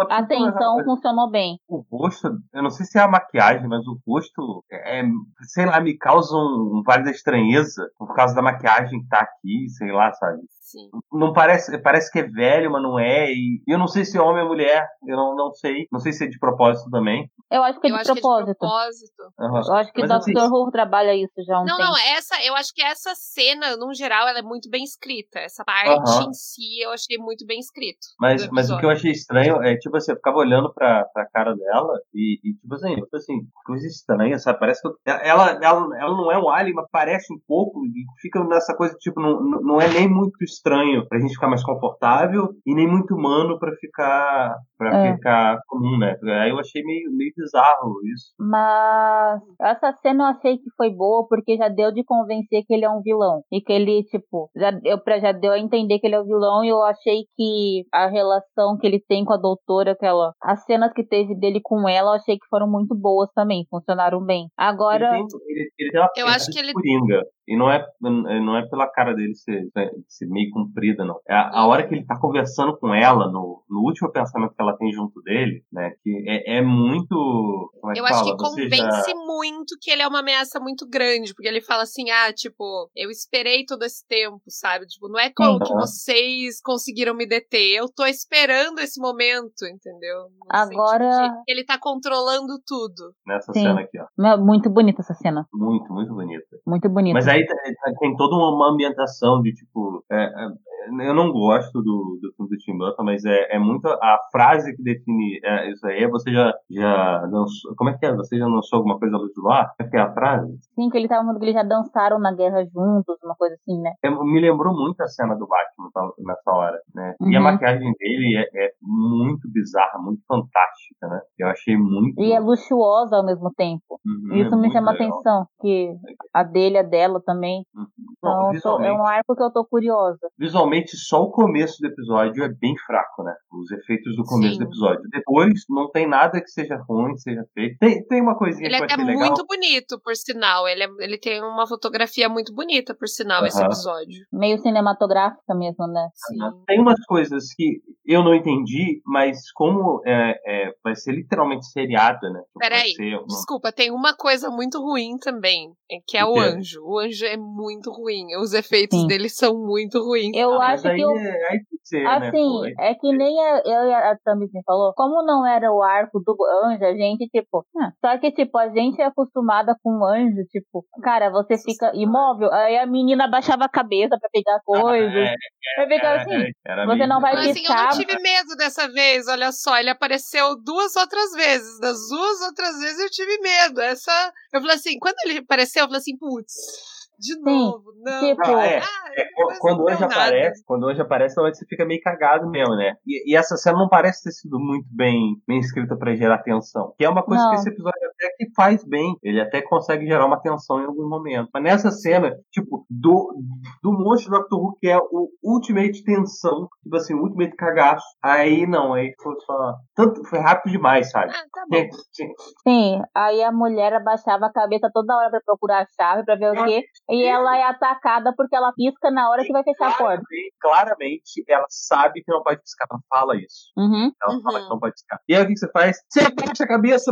A tensão funcionou bem. O rosto, eu não sei se é a maquiagem, mas o rosto, é, sei lá, me causa um, um vale da estranheza por causa da maquiagem que tá aqui, sei lá, sabe? Sim. Não parece, parece que é velho, mas não é. E eu não sei se é homem ou mulher, eu não, não sei. Não sei se é de propósito também. Eu acho que é, de, propósito. Que é de propósito. Uhum. Eu acho que o Dr. Assim, Who trabalha isso já há um não, tempo. Não, essa, eu acho que essa cena, no geral, ela é muito bem escrita. Essa parte uhum. em si eu achei muito bem escrito. Mas, mas o que eu achei estranho é, tipo assim, eu ficava olhando pra, pra cara dela e, e tipo assim, eu assim, coisa estranha, sabe? Parece que eu, ela, ela, ela não é um alien, mas parece um pouco e fica nessa coisa, tipo, não, não é nem muito estranho pra gente ficar mais confortável e nem muito humano pra ficar para é. ficar comum, né? Aí eu achei meio, meio bizarro isso. Mas essa cena eu achei que foi boa porque já deu de convencer que ele é um vilão. E que ele, tipo, já, eu, já deu a entender que ele é o um vilão e eu achei que a relação que ele tem com a doutora, aquela. As cenas que teve dele com ela, eu achei que foram muito boas também, funcionaram bem. Agora. Ele tem, ele, ele tem uma eu acho que ele. Coringa. E não é, não é pela cara dele ser, ser meio comprida, não. É a, a, hora que ele tá conversando com ela, no, no último pensamento que ela tem junto dele, né? Que é, é muito. É eu acho que convence já... muito que ele é uma ameaça muito grande, porque ele fala assim: ah, tipo, eu esperei todo esse tempo, sabe? Tipo, não é como uhum. que vocês conseguiram me deter, eu tô esperando esse momento, entendeu? No Agora. Ele tá controlando tudo. Nessa Sim. cena aqui, ó. Muito bonita essa cena. Muito, muito bonita. Muito bonita. Mas aí tem toda uma ambientação de tipo. É, é, eu não gosto do, do filme do Tim Burton, mas é, é muito a frase que define é, isso aí. Você já, já dançou. Como é que é? Você já dançou alguma coisa do lar? Como é que é a frase? Sim, que ele tava falando que eles já dançaram na guerra juntos, uma coisa assim, né? É, me lembrou muito a cena do Batman nessa hora, né? Uhum. E a uhum. maquiagem dele é, é, muito bizarra, muito fantástica, né? Eu achei muito. E é luxuosa ao mesmo tempo. Uhum, isso é me chama legal. atenção, que a dele, a dela também. Uhum. Então, Bom, é um arco que eu tô curiosa. Visualmente, só o começo do episódio é bem fraco, né? Os efeitos do começo Sim. do episódio. Depois, não tem nada que seja ruim, que seja feito. Tem, tem uma coisinha ele que é legal. muito bonito, por sinal. Ele, é, ele tem uma fotografia muito bonita, por sinal, esse episódio. Meio cinematográfica mesmo, né? Sim. Tem umas coisas que eu não entendi, mas como é, é vai ser literalmente seriada, né? Tipo, Peraí, uma... desculpa, tem uma coisa muito ruim também, que é o, o anjo. O anjo é muito ruim. Os efeitos Sim. dele são muito ruins. Eu ah, acho que eu... É, aí ser, né, assim, né? é que nem a, eu e a Tamis me falou, como não era o arco do anjo, a gente, tipo, ah, só que, tipo, a gente é acostumada com o anjo, tipo, cara, você fica imóvel, aí a menina baixava a cabeça pra pegar coisas. Ah, é, é, assim, você não vai Mas, assim, eu não tive medo dessa vez, olha só, ele apareceu duas outras vezes, das duas outras vezes eu tive medo, essa, eu falei assim, quando ele apareceu, eu falei assim, putz, de novo, Sim, não. Tipo, não é, ah, é, quando hoje aparece, quando hoje aparece, normalmente você fica meio cagado mesmo, né? E, e, essa cena não parece ter sido muito bem, bem escrita para gerar tensão. Que é uma coisa não. que esse episódio até que faz bem. Ele até consegue gerar uma tensão em algum momento. Mas nessa cena, tipo, do, do monstro do Doctor Who, que é o ultimate tensão, tipo assim, o ultimate cagaço. Aí não, aí foi só. Tanto, foi rápido demais, sabe? Ah, tá bom. (laughs) Sim, aí a mulher abaixava a cabeça toda hora para procurar a chave, para ver o quê e ela é atacada porque ela pisca na hora que vai fechar a porta. Claramente, ela sabe que não pode piscar. Ela fala isso. Uhum. Ela uhum. fala que não pode piscar. E aí o que você faz? Você abaixa a cabeça.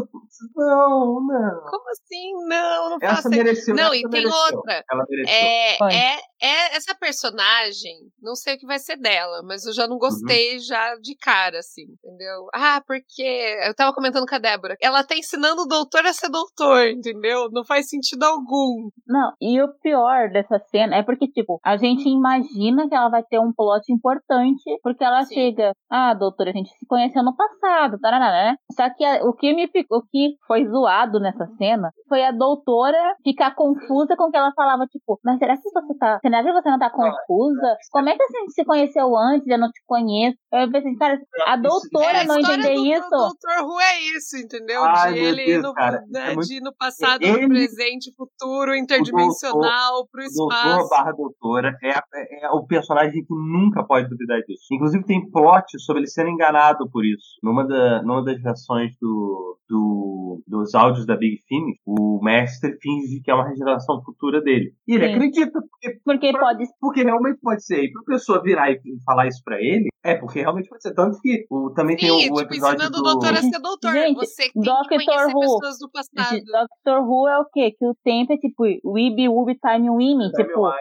Não, não. Como assim? Não, não Essa mereceu. Não, e tem mereceu. outra. Ela mereceu. É, é, é, essa personagem, não sei o que vai ser dela, mas eu já não gostei uhum. já de cara, assim, entendeu? Ah, porque eu tava comentando com a Débora. Ela tá ensinando o doutor a ser doutor, entendeu? Não faz sentido algum. Não, e o pior dessa cena é porque, tipo, a gente imagina que ela vai ter um plot importante, porque ela Sim. chega, ah, doutora, a gente se conheceu no passado, tarará, né? Só que a, o que me ficou, o que foi zoado nessa cena foi a doutora ficar confusa com o que ela falava, tipo, mas será que você tá, será que você não tá confusa? Como é que a gente se conheceu antes, eu não te conheço? Eu pensei, cara, a doutora é, não entender isso. O doutor Who é isso, entendeu? Ai, de ele Deus, no, né, é muito... de ir no passado, ele... no presente, futuro, interdimensional dimensional pro espaço. Doutor barra doutora é, é, é, o personagem que nunca pode duvidar disso. Inclusive tem plot sobre ele ser enganado por isso. Numa, da, numa das versões do, do, dos áudios da Big Finish, o mestre finge que é uma regeneração futura dele. E ele Sim. acredita, porque, porque, pra, pode... porque realmente pode ser. E pra pessoa virar e falar isso pra ele, é porque realmente pode ser. Tanto que o, também Sim, tem o, o tipo, episódio ensinando do... o doutor a ser doutor. Gente, Você tem Doctor que conhecer Who. pessoas do passado. Doctor Who é o quê? Que o tempo é tipo Weeby Wooby Time Winning. Tipo,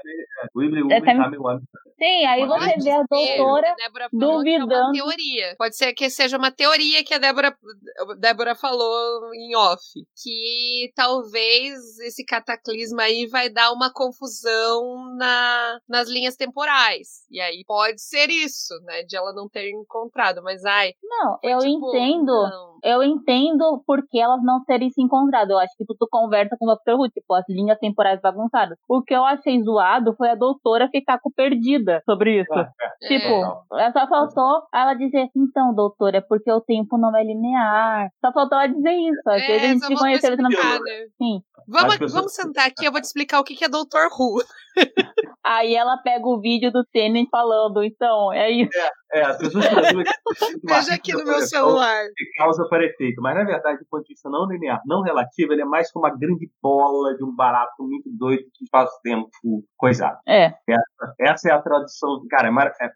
Weeby Wooby Time Winning. Sim, aí você vê a doutora a duvidando. É teoria. Pode ser que seja uma teoria que a Débora, Débora falou em off. Que talvez esse cataclisma aí vai dar uma confusão na, nas linhas temporais. E aí pode ser isso, né? De ela não ter encontrado. Mas ai. Não, eu tipo, entendo. Não. Eu entendo porque elas não terem se encontrado. Eu acho que tu, tu conversa com o Dr. Who, tipo, as linhas temporais bagunçadas. O que eu achei zoado foi a doutora ficar com sobre isso. É. Tipo, ela só faltou ela dizer, então, doutora, é porque o tempo não é linear. Só faltou ela dizer isso. Vezes a gente se conheceu. Não... Sim. Vamos, pessoas... vamos sentar aqui, eu vou te explicar o que é Doutor Who. (laughs) Aí ela pega o vídeo do Tenen falando, então, é isso. É, é as pessoas Veja aqui no meu celular. De causa para efeito. Mas na verdade, do ponto de vista não linear, não relativo, ele é mais como uma grande bola de um barato muito doido que faz tempo coisado. É. Essa, essa é a tradução. Cara, é, é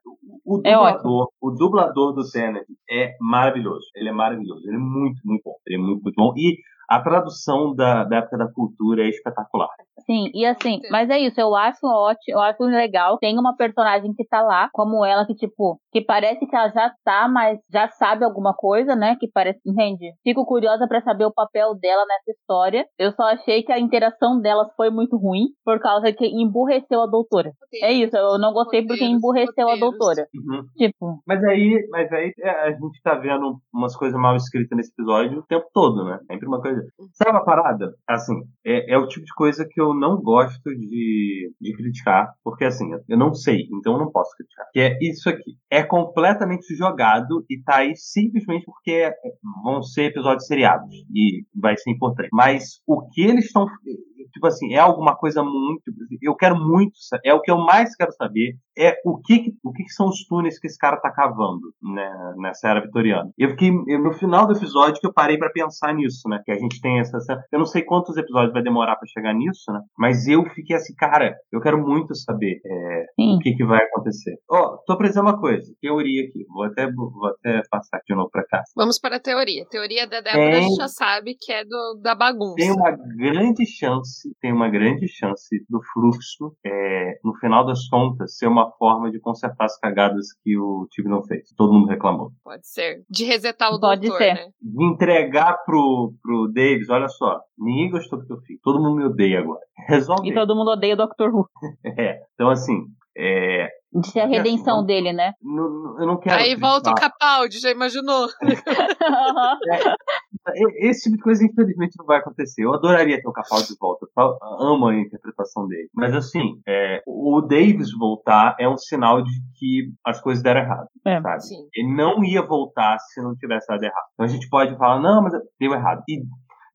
o é dublador, é o dublador do Tenet é maravilhoso. Ele é maravilhoso. Ele é muito, muito bom. Ele é muito, muito bom. E a tradução da, da época da cultura é espetacular. Sim, e assim, mas é isso, eu acho ótimo, eu acho legal. Tem uma personagem que tá lá, como ela, que, tipo, que parece que ela já tá, mas já sabe alguma coisa, né? Que parece, entende? Fico curiosa para saber o papel dela nessa história. Eu só achei que a interação delas foi muito ruim, por causa que emburreceu a doutora. É isso, eu não gostei porque emburreceu a doutora. Uhum. Tipo. Mas aí, mas aí é, a gente tá vendo umas coisas mal escritas nesse episódio o tempo todo, né? Sempre uma coisa. Uhum. Sabe uma parada? Assim, é, é o tipo de coisa que eu não gosto de, de criticar, porque assim, eu não sei, então eu não posso criticar. Que é isso aqui. É completamente jogado e tá aí simplesmente porque vão ser episódios seriados e vai ser importante. Mas o que eles estão tipo assim, é alguma coisa muito. Eu quero muito, é o que eu mais quero saber, é o que, o que são os túneis que esse cara tá cavando né, nessa era vitoriana. Eu fiquei, eu, no final do episódio, que eu parei para pensar nisso, né? Que a gente tem essa. Eu não sei quantos episódios vai demorar para chegar nisso, né? Mas eu fiquei assim, cara, eu quero muito saber é, o que, que vai acontecer. Ó, oh, tô apresentando uma coisa, teoria aqui. Vou até, vou até passar de novo pra cá. Vamos para a teoria. A teoria da Débora tem, já sabe que é do, da bagunça. Tem uma grande chance chance, tem uma grande chance do fluxo, é, no final das contas, ser uma forma de consertar as cagadas que o time não fez. Todo mundo reclamou. Pode ser. De resetar o Pode doutor, ser. né? De entregar pro, pro Davis, olha só, ninguém gostou do que eu fiz. Todo mundo me odeia agora. Resolve. E todo mundo odeia o Dr. Who. (laughs) é. Então, assim, é, de ser a redenção assim, dele, né? Não, eu não quero. Aí volta o Capaldi, já imaginou? (laughs) é, esse tipo de coisa, infelizmente, não vai acontecer. Eu adoraria ter o Capaldi de volta. Eu amo a interpretação dele. Mas, assim, é, o Davis voltar é um sinal de que as coisas deram errado. É, sabe? Sim. Ele não ia voltar se não tivesse dado errado. Então a gente pode falar, não, mas deu errado. E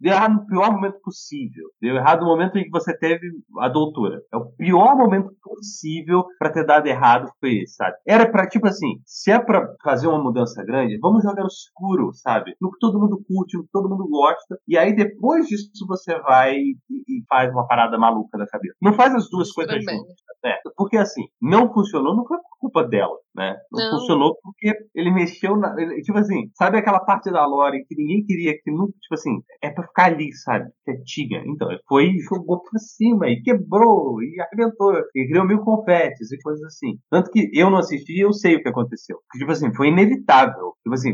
Deu errado no pior momento possível. Deu errado no momento em que você teve a doutora. É o pior momento possível para ter dado errado foi esse, sabe? Era para tipo assim, se é para fazer uma mudança grande, vamos jogar no escuro, sabe? No que todo mundo curte, no que todo mundo gosta. E aí depois disso você vai e, e faz uma parada maluca da cabeça. Não faz as duas coisas juntas. Né? Porque assim, não funcionou, não foi por culpa dela, né? Não, não. funcionou porque ele mexeu na. Ele, tipo assim, sabe aquela parte da lore que ninguém queria que nunca. Tipo assim, é pra ficar ali, sabe? Quietinha. Então, ele foi e jogou pra cima e quebrou e arrebentou. E criou mil confetes e coisas assim. Tanto que eu não assisti e eu sei o que aconteceu. Tipo assim, foi inevitável. Tipo assim,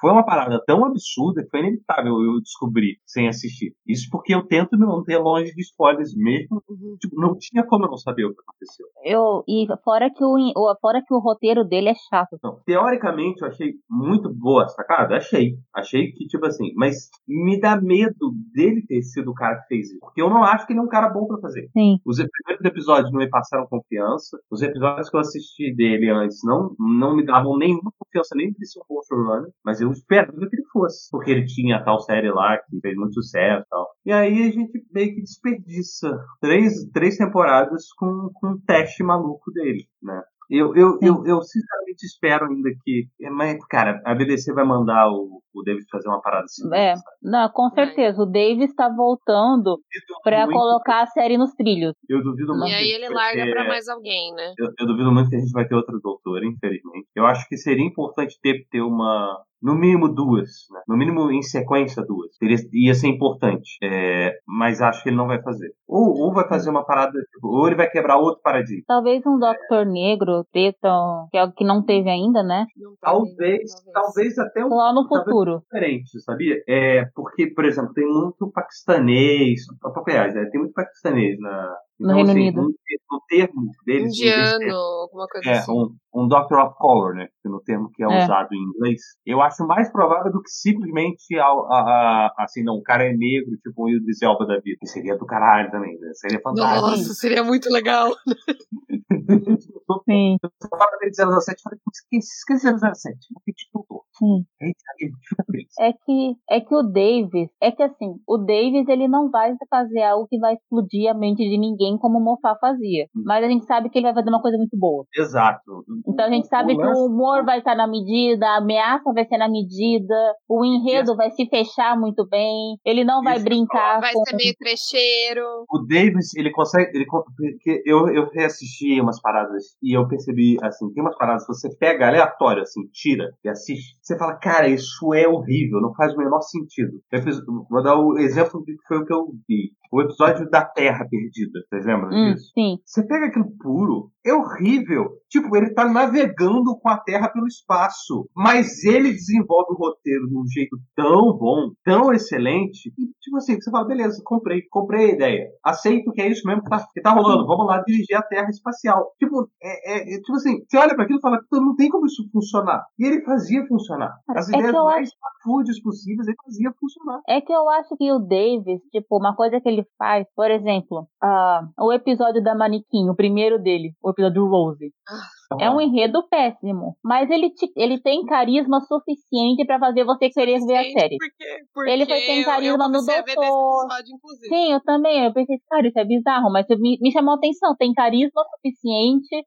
foi uma parada tão absurda que foi inevitável eu descobrir sem assistir. Isso porque eu tento me manter longe de spoilers mesmo. Uhum. Tipo, não tinha como eu não saber o que aconteceu. Eu, e fora que o, fora que o roteiro dele é chato. Não, teoricamente eu achei muito boa a sacada. Achei. Achei que, tipo assim, mas me dá medo dele ter sido o cara que fez isso. Porque eu não acho que ele é um cara bom para fazer. Sim. Os primeiros episódios não me passaram confiança. Os episódios que eu assisti dele antes não, não me davam nenhuma confiança nem de ser um bom showrunner. Mas eu esperava que ele fosse. Porque ele tinha a tal série lá que fez muito sucesso e tal. E aí a gente meio que desperdiça três, três temporadas com, com um teste maluco dele, né? Eu, eu, eu, eu, sinceramente espero ainda que. Mas, cara, a BBC vai mandar o, o Davis fazer uma parada assim. É, não, com certeza. O Davis está voltando para colocar a série nos trilhos. Eu duvido muito. E aí ele larga para mais alguém, né? Eu, eu, duvido muito que a gente vai ter outro doutor, infelizmente. Eu acho que seria importante ter, ter uma, no mínimo duas, né? no mínimo em sequência duas. Seria, ia ser importante, é, mas acho que ele não vai fazer. Ou, ou vai fazer uma parada, tipo, ou ele vai quebrar outro paradigma. Talvez um Doctor é. Negro, preto, que é algo que não teve ainda, né? Talvez, talvez, talvez até um. Lá no futuro. Diferente, sabia? É, porque, por exemplo, tem muito paquistanês, aliás, é, tem muito paquistanês na, no então, Reino assim, Unido. No, termo deles. Indiano, alguma coisa é, assim. Um, um Doctor of Color, né? No termo que é, é, usado em inglês. Eu acho mais provável do que simplesmente a, a, a, assim, não, o cara é negro, tipo um Idris Elba da vida. Que seria do caralho também, né? Seria fantástico. Nossa, seria muito legal. Sim. Eu falei 007, falei, que 007? Porque, tipo, Sim. (laughs) É que, é que o Davis, é que assim, o Davis ele não vai fazer algo que vai explodir a mente de ninguém como o Mofá fazia. Hum. Mas a gente sabe que ele vai fazer uma coisa muito boa. Exato. Então a gente sabe o que o humor vai estar na medida, a ameaça vai ser na medida, o enredo vai se fechar muito bem, ele não vai brincar. Vai com... ser meio trecheiro. O Davis, ele consegue. Ele, porque eu, eu reassisti umas paradas e eu percebi, assim, tem umas paradas que você pega aleatório, assim, tira e assiste. Você fala, cara, isso é horrível, não faz o menor sentido. Eu fiz, vou dar o exemplo que foi o que eu vi. O episódio da Terra Perdida. Vocês lembram hum, disso? Sim. Você pega aquilo puro, é horrível. Tipo, ele tá navegando com a Terra pelo espaço. Mas ele desenvolve o roteiro de um jeito tão bom, tão excelente, e tipo assim, você fala, beleza, comprei, comprei a ideia. Aceito que é isso mesmo que tá, que tá rolando. Vamos lá dirigir a Terra espacial. Tipo, é, é, é tipo assim, você olha para aquilo e fala, não tem como isso funcionar. E ele fazia funcionar. As é ideias mais acho... possíveis, ele fazia funcionar. É que eu acho que o Davis, tipo, uma coisa que ele faz, por exemplo, uh, o episódio da Manequim, o primeiro dele, o episódio Rose. Ah. É um enredo péssimo, mas ele, te, ele tem carisma suficiente para fazer você querer ver a série. Porque, porque ele foi tem carisma no doutor. Episódio, Sim, eu também. Eu pensei, cara, isso é bizarro, mas me, me chamou a atenção. Tem carisma suficiente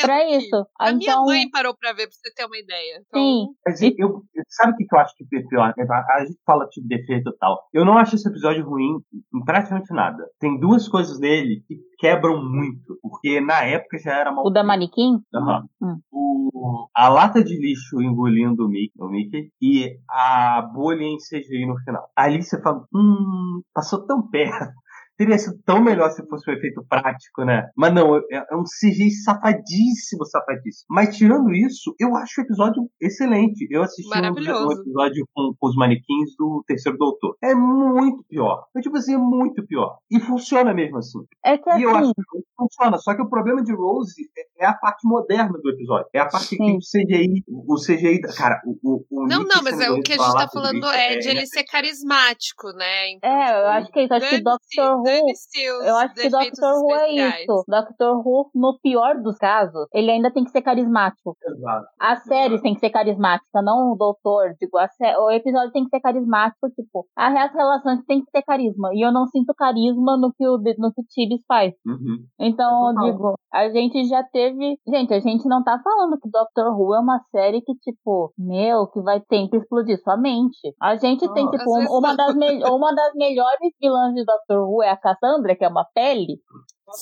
para isso. A então, minha mãe parou para ver, pra você ter uma ideia. Então... Sim. Mas eu, sabe o que eu acho que é pior? A gente fala tipo defeito e tal. Eu não acho esse episódio ruim em praticamente nada. Tem duas coisas nele que quebram muito, porque na época já era mal. O da manequim? Uhum. Hum. O, a lata de lixo engolindo o Mickey, o Mickey e a bolha em CGI no final. Ali você fala, hum, passou tão perto teria sido tão melhor se fosse um efeito prático, né? Mas não, é, é um CGI safadíssimo, safadíssimo. Mas tirando isso, eu acho o episódio excelente. Eu assisti um, um episódio com, com, os manequins do Terceiro Doutor. É muito pior. É tipo assim, é muito pior. E funciona mesmo assim. É que e eu acho que funciona. Só que o problema de Rose é, é a parte moderna do episódio. É a parte Sim. que o CGI, o CGI, cara, o, o Não, não, mas é, o que a gente tá falando é de ele ser carismático, né? Então, é, eu acho que é isso. Acho que Doctor Who eu acho que Doctor Who é isso. Doctor Who, no pior dos casos, ele ainda tem que ser carismático. Exato. A série tem que ser carismática, não o doutor. Digo, sé... o episódio tem que ser carismático, tipo, as relações tem que ter carisma. E eu não sinto carisma no que o, no que o Tibis faz. Uhum. Então, é digo, a gente já teve. Gente, a gente não tá falando que Doctor Who é uma série que, tipo, meu, que vai sempre explodir sua mente. A gente oh, tem, tipo, uma das, me... uma das melhores vilãs de Doctor Who é a Cassandra, que é uma pele.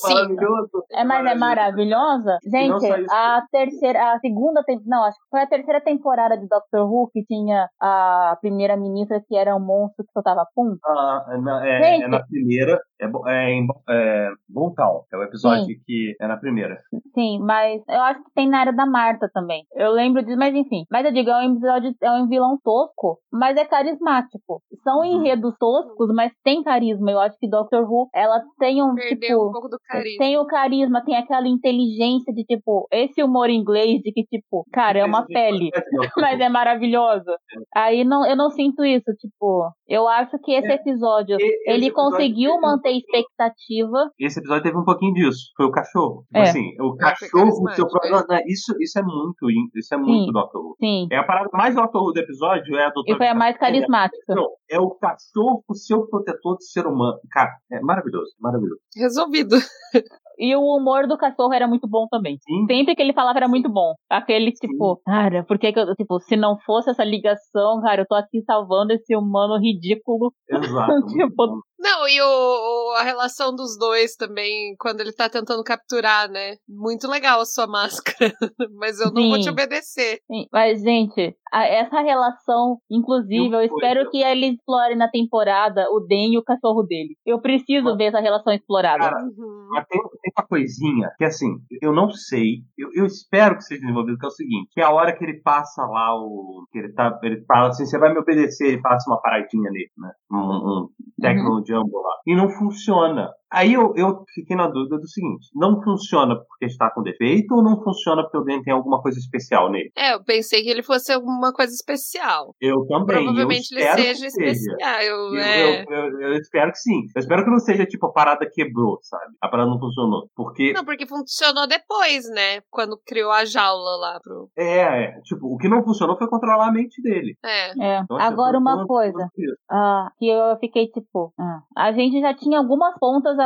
Maravilhoso. É, mas é maravilhosa. Gente, a terceira, a segunda, não, acho que foi a terceira temporada de Doctor Who que tinha a primeira ministra que era um monstro que soltava pum. Ah, é na, é, é na primeira, é, é em é, Bontal, é o episódio sim. que é na primeira. Sim, mas eu acho que tem na área da Marta também. Eu lembro disso, mas enfim. Mas eu digo, é um episódio, é um vilão tosco, mas é carismático. São uhum. enredos toscos, mas tem carisma. Eu acho que Doctor Who, ela tem um Perdeu tipo, um pouco do carisma. Tem o carisma, tem aquela inteligência de tipo, esse humor inglês de que tipo, cara, é uma pele, (laughs) (laughs) mas é maravilhosa. Aí não, eu não sinto isso, tipo, eu acho que esse é. episódio, ele conseguiu manter expectativa. Esse episódio teve um pouquinho disso, foi o cachorro. Tipo é. Assim, o cachorro, o seu problema, né? isso, isso é muito, isso é muito Sim. Doctor Who. Sim. É a parada mais Doctor Who do episódio, é a doutora. E foi a mais carismática. Não, é o cachorro, o seu protetor de ser humano. Cara, é maravilhoso, maravilhoso. Resolvido. (laughs) E o humor do cachorro era muito bom também. Sim. Sempre que ele falava era muito bom. Aquele tipo, Sim. cara, por que eu, tipo, se não fosse essa ligação, cara, eu tô aqui salvando esse humano ridículo. Exato. (laughs) tipo, não, e o, a relação dos dois também, quando ele tá tentando capturar, né? Muito legal a sua (laughs) máscara, mas eu não Sim. vou te obedecer. Sim. Mas, gente, a, essa relação, inclusive, eu, eu espero que ele explore na temporada o Den e o cachorro dele. Eu preciso mas, ver essa relação explorada. Cara, uhum. mas tem, tem, uma coisinha que, assim, eu não sei, eu, eu espero que seja desenvolvido, que é o seguinte, que é a hora que ele passa lá o... que ele, tá, ele fala assim, você vai me obedecer, ele passa uma paradinha nele, né? Um, um tecnologia lá. E não funciona. Aí eu, eu fiquei na dúvida do seguinte: não funciona porque está com defeito ou não funciona porque o Den tem alguma coisa especial nele? É, eu pensei que ele fosse alguma coisa especial. Eu também. Provavelmente eu ele seja que especial. Eu, Eu, é. eu, eu- eu espero que sim. Eu espero que não seja tipo a parada quebrou, sabe? A parada não funcionou. Porque Não, porque funcionou depois, né? Quando criou a jaula lá pro. é, é, tipo, o que não funcionou foi controlar a mente dele. É. É. Então, assim, Agora uma coisa. Ah, que eu fiquei tipo. ah, a gente já tinha algumas pontas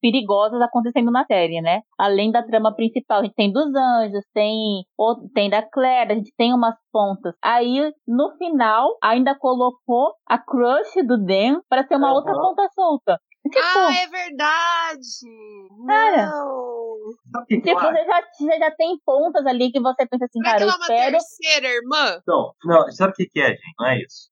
perigosas acontecendo na série, né? Além da trama principal. A gente tem dos anjos, tem, tem da Claire, a gente tem umas pontas. Aí, no final, ainda colocou a crush do Dan pra ser uma Aham. outra ponta solta. Tipo, Ah, é verdade! Cara. Não! Tipo você, já, você já tem pontas ali que você pensa assim, Será cara, que eu ela é uma espero. terceira irmã? Não, não, sabe o que, que é, gente? Não é isso.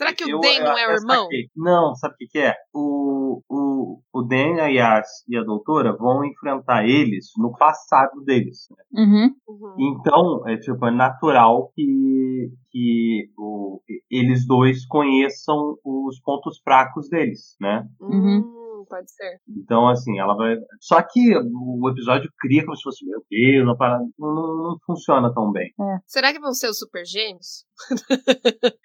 Será que o Eu- Den não é o eu irmão? saquei. Não, sabe o que, que é? O, o, o Dan, a Yas e a doutora vão enfrentar eles no passado deles. né? Uhum. Uhum. Então, é tipo, é natural que, que o, eles dois conheçam os pontos fracos deles, né? Uhum. Pode ser. Então, assim, ela vai. Só que o episódio cria como se fosse, meu Deus, uma parada. Não, não, não funciona tão bem. Será que vão ser os super gêmeos? (laughs)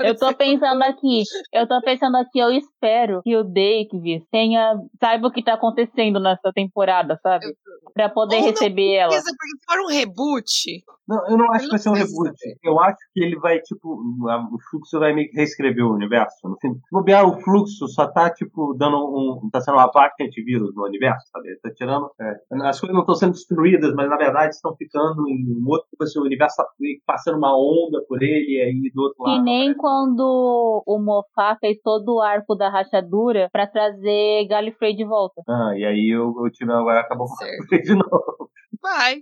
Eu tô pensando aqui, eu tô pensando aqui, eu espero que o Davis tenha, saiba o que tá acontecendo nessa temporada, sabe? Pra poder Ou não receber ela. Precisa, porque se for um reboot, Não, eu não acho Eu que vai ser um não reboot. Eu acho que ele vai, tipo, o fluxo vai meio que reescrever o universo. No fim, bobear, o fluxo só tá, tipo, dando um. Tá sendo uma parte antivírus no universo, sabe? Ele tá tirando. é, as coisas não estão sendo destruídas, mas na verdade estão ficando em um outro. Tipo assim, o universo tá que passando uma onda por ele, e aí do outro lado. Que nem aparece- quando o Mofá fez todo o arco da rachadura pra trazer Gallifrey de volta. Ah, e aí o, o time agora acabou com de (laughs) novo. Vai.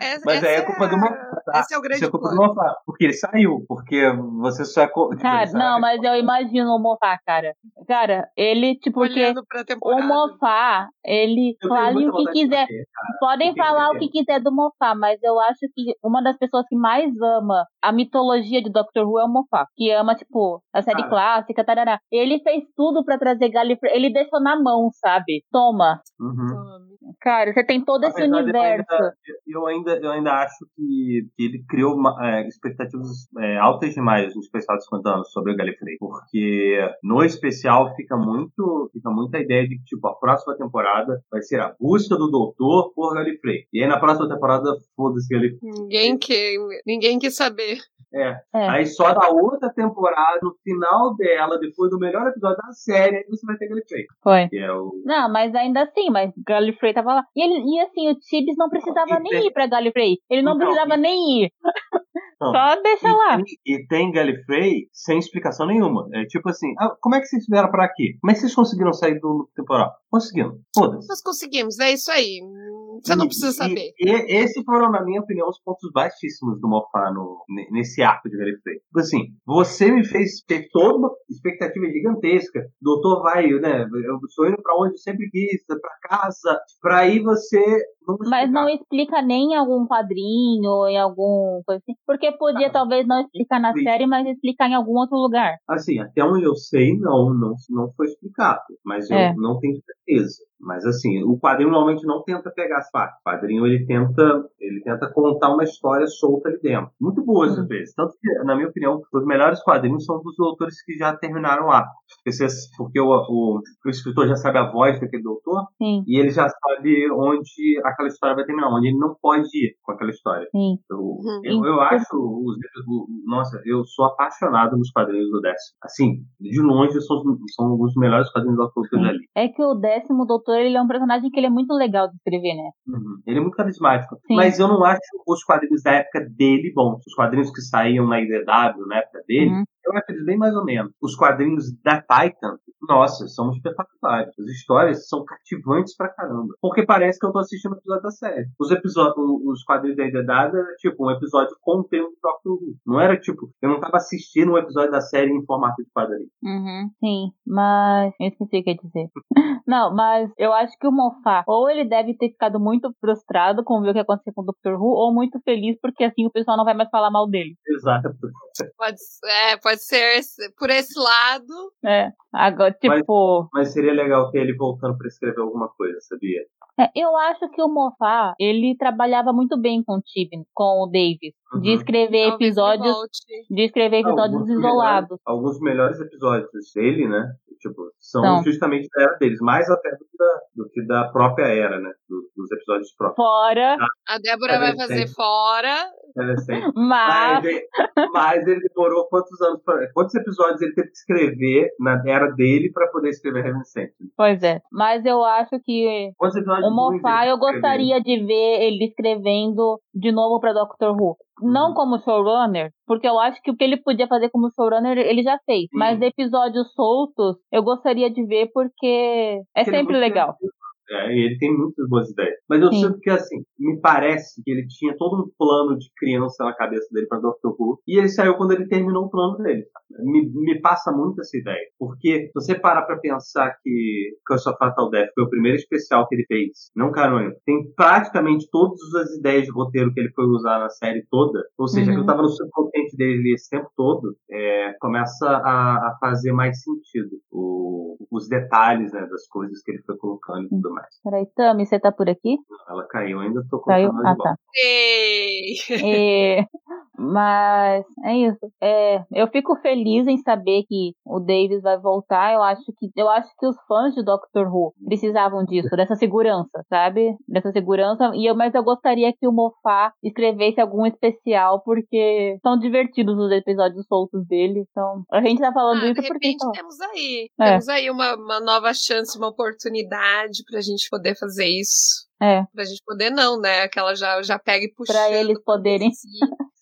Essa, Mas aí é culpa do Mofá, tá? Esse é o grande Isso é culpa do plot. Mofá, porque ele saiu, porque você só é. co- tipo, Cara, sai- não, mas eu imagino o Mofá, cara. Cara, ele, tipo, porque Olhando o. Mofá, ele Eu tenho fale muita o que quiser. cara. Podem O que que falar ele o que quiser do Mofá, mas eu acho que uma das pessoas que mais ama a mitologia de Doctor Who é o Mofá. Que ama, tipo, a série Cara. clássica, tarará. Ele fez tudo pra trazer Gallifrey. Ele deixou na mão, sabe? Toma. Uhum. Cara, você tem todo esse Apesar universo. Eu ainda, eu ainda, acho que, que ele criou uma, é, expectativas é, altas demais no especial de 50 anos sobre o Gallifrey. Porque no especial fica muito, fica muito a ideia de que, tipo, a próxima temporada vai ser a busca do doutor por Gallifrey. E aí na próxima temporada, foda-se Gallifrey. Ninguém, que, ninguém quis saber. É. É. Aí só na outra temporada, no final dela, depois do melhor episódio da série, aí você vai ter Gallifrey. Foi. Que é o. Não, mas ainda assim, mas Gallifrey tava lá. E, ele, e assim, o Tibbs não precisava E nem tem- ir pra Gallifrey. Ele não Então, precisava e- nem ir. (laughs) Não. Só deixa lá. E tem, e tem Gallifrey sem explicação nenhuma. É tipo assim, ah, como é que vocês vieram pra aqui? Como é que vocês conseguiram sair do temporal? Conseguiram. Foda-se. Nós conseguimos, é isso aí. Você não E- precisa e- saber. E, esses foram, na minha opinião, os pontos baixíssimos do no, ne- nesse arco de Gallifrey. Tipo assim, você me fez ter toda uma expectativa gigantesca. Doutor vai, né? Eu estou indo pra onde eu sempre quis, pra casa. Pra aí você. Não Mas não explica nem em algum quadrinho ou em algum coisa assim. Porque podia Ah, talvez não explicar na explica. série, mas explicar em algum outro lugar. Assim, até onde eu sei, não, não, não foi explicado. Mas eu É. não tenho certeza. Mas assim, o quadrinho normalmente não tenta pegar as partes. O quadrinho ele tenta, ele tenta contar uma história solta ali dentro. Muito boas às Hum. vezes. Tanto que, na minha opinião, os melhores quadrinhos são dos doutores que já terminaram lá. Porque, o, o, o escritor já sabe a voz daquele doutor Sim, e ele já sabe onde aquela história vai terminar, onde ele não pode ir com aquela história. sim. Eu, Uhum. eu, eu acho os, o- nossa, eu sou apaixonado nos quadrinhos do décimo. Assim, de longe são, os- são os melhores quadrinhos do autor que eu já li. É que o décimo doutor, ele é um personagem que ele é muito legal de escrever, né? Uhum. Ele é muito carismático. Sim. Mas eu não acho os quadrinhos da época dele bons. Os quadrinhos que saíam na IDW na época dele, Uhum. Eu acho eles bem mais ou menos. Os quadrinhos da Titan, nossa, são espetaculares. As histórias são cativantes pra caramba. Porque parece que eu tô assistindo um episódio da série. Os episódios, os quadrinhos da IDW era tipo um episódio com o tema do Doctor Who. Não era tipo, eu não tava assistindo um episódio da série em formato de quadrinho. Uhum, sim, mas eu esqueci o que ia dizer. (laughs) Não, mas eu acho que o Moffat, ou ele deve ter ficado muito frustrado com ver o que aconteceu com o Dr. Who, ou muito feliz porque assim o pessoal não vai mais falar mal dele. Exato. (laughs) Pode, é, pode pode ser por esse lado. É, agora, tipo. Mas, mas seria legal ter ele voltando para escrever alguma coisa, sabia? É, eu acho que o Moffat, ele trabalhava muito bem com o Tibin, com o Davis, uhum. de escrever Talvez episódios, de escrever episódios alguns isolados. Melhores, alguns melhores episódios dele, né? Tipo, são então, justamente da era deles, mais até do que da, do que da própria era, né? Do, dos episódios próprios. Fora. A Débora vai fazer fora. (laughs) Mas... Mas, ele, mas ele demorou quantos anos, pra, quantos episódios ele teve que escrever na era dele para poder escrever Reminiscent? Pois é, mas eu acho que o Moffat eu gostaria de ver ele escrevendo de novo para Doctor Who. Não uhum. como showrunner, porque eu acho que o que ele podia fazer como showrunner ele já fez. Mas episódios soltos eu gostaria de ver porque é sempre legal. É, ele tem muitas boas ideias. Mas eu Sim. sinto que, assim, me parece que ele tinha todo um plano de criança na cabeça dele para Doctor Who. E ele saiu quando ele terminou o plano dele. Me, me passa muito essa ideia. Porque, se você parar pra pensar que Curse of Fatal Death foi o primeiro especial que ele fez, não canônico, tem praticamente todas as ideias de roteiro que ele foi usar na série toda. Ou seja, uhum. que eu tava no subconsciente dele esse tempo todo, é, começa a, a, fazer mais sentido. O, os detalhes né, das coisas que ele foi colocando e tudo mais. Peraí, Tami, você tá por aqui? Ela caiu, ainda tô caiu? Ah, tá. Ei. É, (laughs) mas é isso. É, eu fico feliz em saber que o Davis vai voltar. Eu acho que eu acho que os fãs de Doctor Who precisavam disso, dessa segurança, sabe? Dessa segurança. E eu, mas eu gostaria que o Mofá escrevesse algum especial porque são divertidos os episódios soltos dele. Então, a gente tá falando ah, isso de porque repente temos aí, é. temos aí uma, uma nova chance, uma oportunidade pra gente poder fazer isso. É. Pra gente poder não, né? Aquela já, já pega e puxa. Pra eles poderem.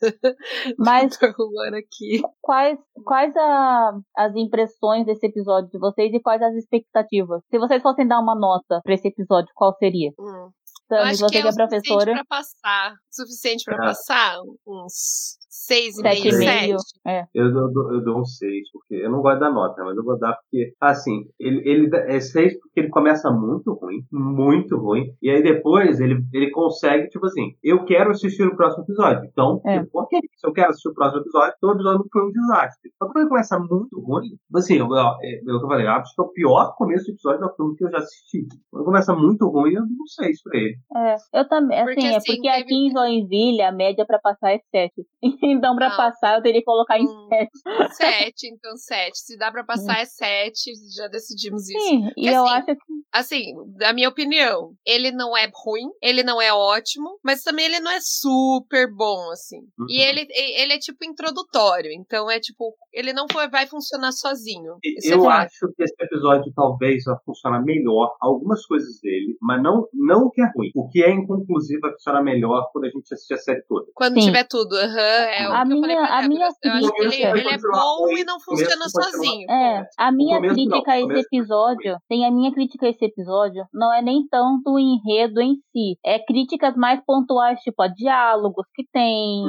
(laughs) Mas aqui. quais, quais a, as impressões desse episódio de vocês e quais as expectativas? Se vocês fossem dar uma nota para esse episódio, qual seria? Hum. Sammy, você que é, que é professora. Suficiente pra passar. Suficiente pra é. passar uns seis e meio, sete. É. Eu, dou, eu dou um seis, porque eu não gosto da nota, mas eu vou dar porque, assim, ele, ele é seis porque ele começa muito ruim, muito ruim, e aí depois ele, ele consegue, tipo assim, eu quero assistir o próximo episódio. Então, é. ok, se eu quero assistir o próximo episódio, então o episódio foi um desastre. Mas quando ele começa muito ruim, assim, eu, eu, eu, eu falei, acho que é o pior começo do episódio da filme que eu já assisti. Quando começa muito ruim, eu não sei isso pra ele. É, eu também, assim, porque, é assim, porque teve... aqui em Joinville a média pra passar é sete. (laughs) Então, pra passar, eu teria que colocar em hum, sete. (laughs) Sete, então sete. Se dá pra passar, é sete. Já decidimos isso. Sim, e assim, eu acho que. Assim, da minha opinião, ele não é ruim, ele não é ótimo, mas também ele não é super bom, assim. Uhum. E ele, ele é tipo introdutório, então é tipo, ele não foi, vai funcionar sozinho. eu é acho que esse episódio talvez vai funcionar melhor, algumas coisas dele, mas não, não o que é ruim. O que é inconclusivo vai funcionar melhor quando a gente assistir a série toda. Quando Sim. tiver tudo, aham. Uhum, é a minha, a minha eu acho que ele, ele é bom e não funciona sozinho. É, a minha crítica a esse episódio, tem a minha crítica a esse episódio, não é nem tanto o enredo em si, é críticas mais pontuais, tipo, a diálogos que tem,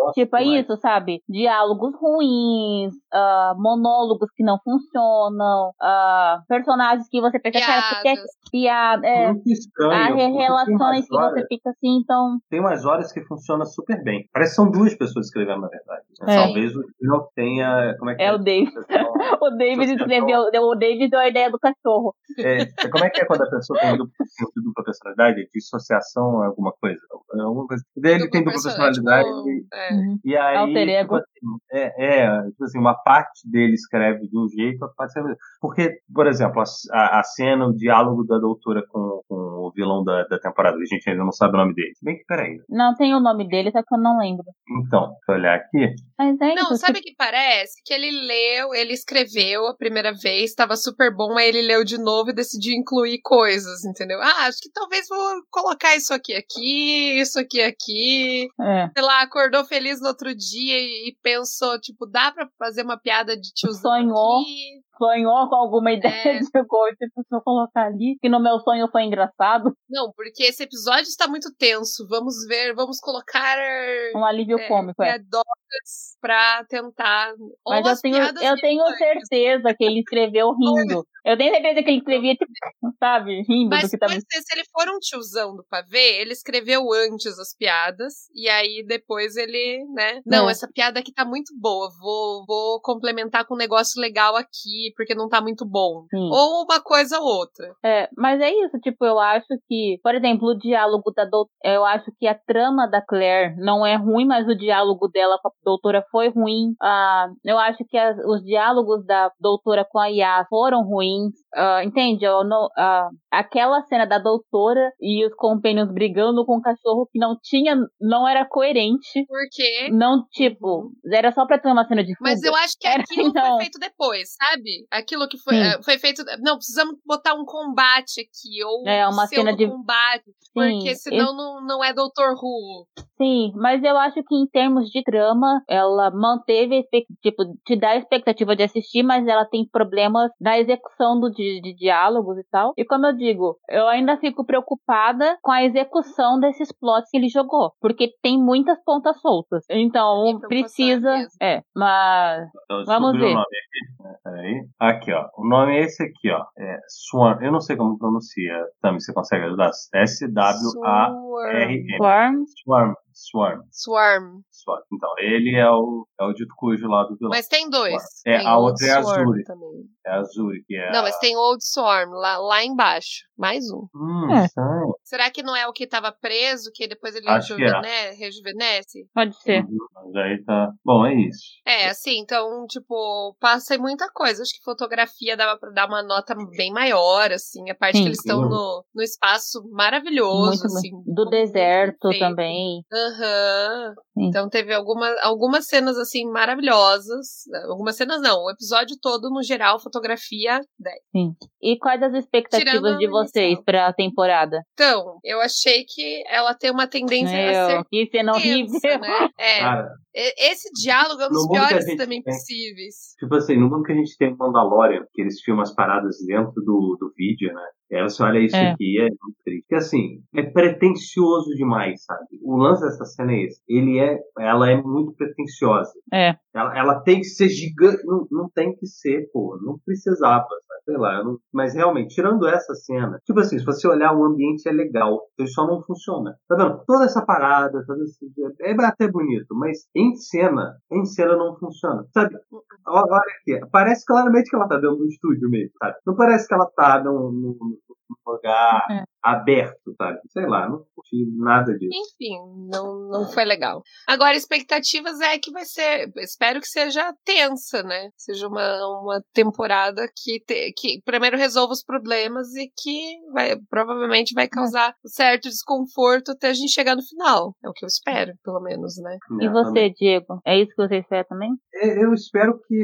nossa, tipo, é isso, sabe? Diálogos ruins, uh, monólogos que não funcionam, uh, personagens que você pensa, cara, você quer piada. É, muito estranho. relações que você fica assim, então. Tem umas horas que funciona super bem. Parece que são duas pessoas escrevendo, na verdade. É. Talvez o não tenha. Como é que é? É o David. (laughs) o David escreveu, o David deu a ideia do cachorro. É, como é que é quando a pessoa tem dupla, dupla personalidade? Dissociação é alguma coisa? É alguma coisa. Ele tem dupla personalidade. Tipo, e, é. Uhum. e aí. Alter ego. Tipo assim, é, é, tipo assim, uma parte dele escreve de um jeito, outra parte escreve. Porque, por exemplo, a, a cena, o diálogo da doutora com, com o vilão da, da temporada, a gente ainda não sabe o nome dele. Bem que peraí. Não tem o nome dele, só que eu não lembro. Então, vou olhar aqui. Mas é não, sabe o que parece? Que ele leu, ele escreveu a primeira vez, estava super bom, aí ele leu de novo e decidiu incluir coisas, entendeu? Ah, acho que talvez vou colocar isso aqui aqui, isso aqui aqui. É. Sei lá, acordou feliz no outro dia e, pensou, tipo, dá pra fazer uma piada de tiozão Sonhou. aqui? Sonhou com alguma ideia é. de (laughs) coisa, tipo, se eu colocar ali, que no meu sonho foi engraçado. Não, porque esse episódio está muito tenso. Vamos ver, vamos colocar um alívio é, cômico, é. para tentar. Mas eu tenho, eu tenho certeza que ele escreveu (laughs) rindo. Eu tenho certeza que ele escrevia, tipo, sabe, rindo Mas do que tava. ser, se ele for um tiozão do pavê, ele escreveu antes as piadas, e aí depois ele, né? Não, É. essa piada aqui tá muito boa, vou, vou complementar com um negócio legal aqui, porque não tá muito bom. Sim. Ou uma coisa ou outra. É, mas é isso, tipo, eu acho que, por exemplo, o diálogo da doutora, eu acho que a trama da Claire não é ruim, mas o diálogo dela com a doutora foi ruim. Ah, eu acho que as- os diálogos da doutora com a Yas foram ruins. Ah, entende? Eu não- ah, aquela cena da doutora e os companions brigando com o cachorro que não tinha, não era coerente. Porque. Não, tipo, era só pra ter uma cena de fuga. Mas eu acho que Era- aquilo não. foi feito depois, sabe? Aquilo que foi, Sim. eh, foi feito. Não, precisamos botar um combate aqui, ou É, uma um cena de- combate, Sim, porque senão não, não é Doutor Who. Sim, mas eu acho que em termos de trama, ela manteve, tipo, te dá a expectativa de assistir, mas ela tem problemas na execução do, de, de diálogos e tal. E como eu digo, eu ainda fico preocupada com a execução desses plots que ele jogou, porque tem muitas pontas soltas. Então, precisa. É, mas. Eu Vamos ver. o nome aqui. É, Peraí. Aqui, ó. O nome é esse aqui, ó. É Swarm. Eu não sei como pronuncia. Tami, você consegue ajudar? S-W-A-R-M. Swarm, Swarm. Swarm. Swarm. Swarm. Então, ele é o, é o dito cujo lá do vilão. Mas tem dois. É, tem a outra é a Azuri. também. É a Azuri, que é. Não, a- mas tem Old Swarm lá, lá embaixo. Mais um. Hum, É. Será que não é o que tava preso, que depois ele Acho que é. rejuvene- rejuvenesce? pode ser. Uhum, Mas aí tá. Bom, é isso. É, assim, então, tipo, passei muita coisa. Acho que fotografia dava pra dar uma nota bem maior, assim. A parte Sim. que eles estão no, no espaço maravilhoso, Muito, assim. do deserto também. Aham. Sim. Então teve alguma, algumas cenas, assim, maravilhosas. Algumas cenas não, o episódio todo, no geral, fotografia 10. E quais as expectativas Tirando de a vocês inicial. pra temporada? Então, eu achei que ela tem uma tendência a ser Meu, que cena horrível. tensa, né? É, Cara, e- esse diálogo é um dos a piores também tem. possíveis. tipo assim, no mundo que a gente tem o Mandalorian, que eles filmam as paradas dentro do, do vídeo, né? É, você olha isso É. aqui, é muito triste. Porque assim, é pretencioso demais, sabe? O lance dessa cena é esse. Ele é, ela é muito pretenciosa. É. Ela, ela tem que ser gigante. Não, não tem que ser, pô. Não precisava, sabe? Sei lá. não- Mas realmente, tirando essa cena, tipo assim, se você olhar, o ambiente é legal. Ele só não funciona. Tá vendo? Toda essa parada, toda esse... é até bonito, mas em cena, em cena não funciona. Sabe? Olha aqui. Parece claramente que ela tá dentro de um estúdio mesmo, sabe? Não parece que ela tá num, num- num lugar É. aberto, sabe? Sei lá, não curti nada disso. Enfim, não, não foi legal. Agora, expectativas é que vai ser. Espero que seja tensa, né? Seja uma, uma temporada que, te- que primeiro resolva os problemas e que vai, provavelmente vai causar um certo desconforto até a gente chegar no final. É o que eu espero, pelo menos, né? E É, você, Diego? É isso que você espera também? É, Eu espero que.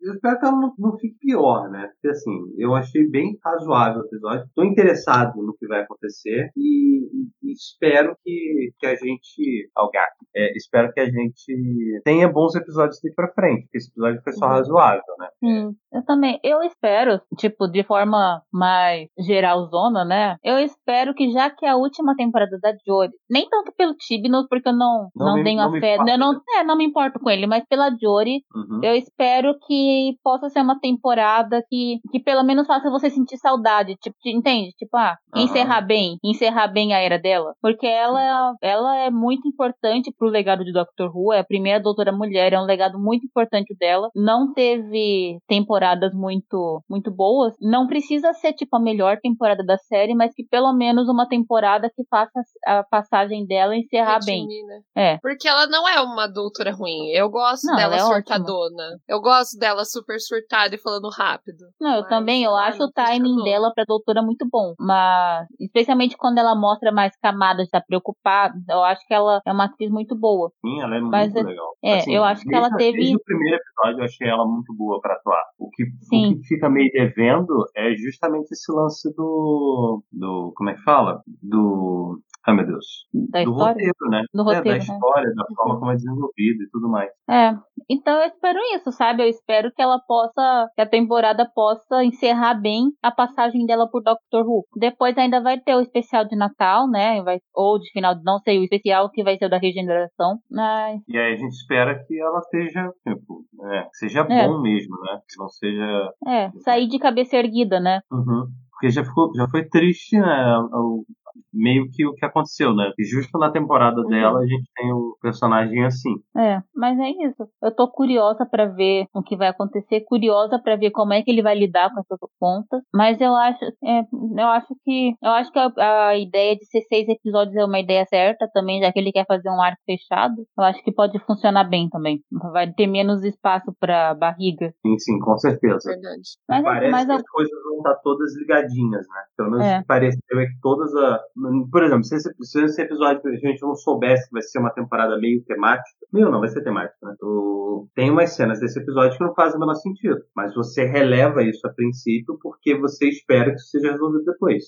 Eu espero que ela não, não fique pior, né? Porque assim, eu achei bem razoável o episódio. Tô interessado no que vai acontecer e, e espero que, que a gente. Ao gato. É, espero que a gente tenha bons episódios daqui pra frente, porque esse episódio foi só Uhum. razoável, né? Sim, eu também. Eu espero, tipo, de forma mais geralzona, né? Eu espero que já que é a última temporada da Jory, nem tanto pelo Tibnos, porque eu não, Não não, me- tenho não a fé, eu não, é, não me importo com ele, mas pela Jory, Uhum. eu espero que possa ser uma temporada que, que pelo menos faça você sentir saudade, tipo, entende? Tipo, ah, Aham. encerrar bem, encerrar bem a era dela, porque ela, ela é muito importante pro legado de Doctor Who, é a primeira doutora mulher, é um legado muito importante dela. Não teve temporadas muito muito boas, não precisa ser tipo a melhor temporada da série, mas que pelo menos uma temporada que faça a passagem dela encerrar bem. Né? É. Porque ela não é uma doutora ruim. Eu gosto Não, dela ela é surtadona. Eu gosto dela super surtada e falando rápido. Não, eu Mas, também, eu acho o timing dela pra doutora muito bom. Mas, especialmente quando ela mostra mais camadas, tá preocupada, eu acho que ela é uma atriz muito boa. Sim, ela é Mas muito é- legal. é, eu acho que ela teve- Desde o primeiro episódio eu achei ela muito boa pra atuar. O que, Sim. o que fica meio devendo é justamente esse lance do. do como é que fala? Do. Ai, meu Deus. Da do história? roteiro, né? Do É, roteiro, da né? história, da forma como é desenvolvido e tudo mais. É, então eu espero isso, sabe? Eu espero que ela possa, que a temporada possa encerrar bem a passagem dela por Doctor Who. Depois ainda vai ter o especial de Natal, né? Vai, ou de final de não sei, o especial que vai ser o da regeneração. Mas E aí a gente espera que ela esteja, tipo, é, seja É. bom mesmo, né? Que não seja. é, sair de cabeça erguida, né? Uhum. Porque já, ficou, já foi triste, né? o- meio que o que aconteceu, né? E justo na temporada Uhum. dela a gente tem o personagem assim. É, mas é isso. Eu tô curiosa pra ver o que vai acontecer, curiosa pra ver como é que ele vai lidar com essas pontas. Mas eu acho, é, eu acho que, eu acho que a, a ideia de ser seis episódios é uma ideia certa também, já que ele quer fazer um arco fechado. Eu acho que pode funcionar bem também. Vai ter menos espaço pra barriga. Sim, sim, com certeza. Verdade. Mas, é, Parece mas que eu- as coisas vão estar todas ligadinhas, né? Pelo menos É. o que pareceu é que todas a. Por exemplo, se esse, se esse episódio a gente não soubesse que vai ser uma temporada meio temática. Meio não, vai ser temática, né? O- Tem umas cenas desse episódio que não fazem o menor sentido. Mas você releva isso a princípio porque você espera que isso seja resolvido depois.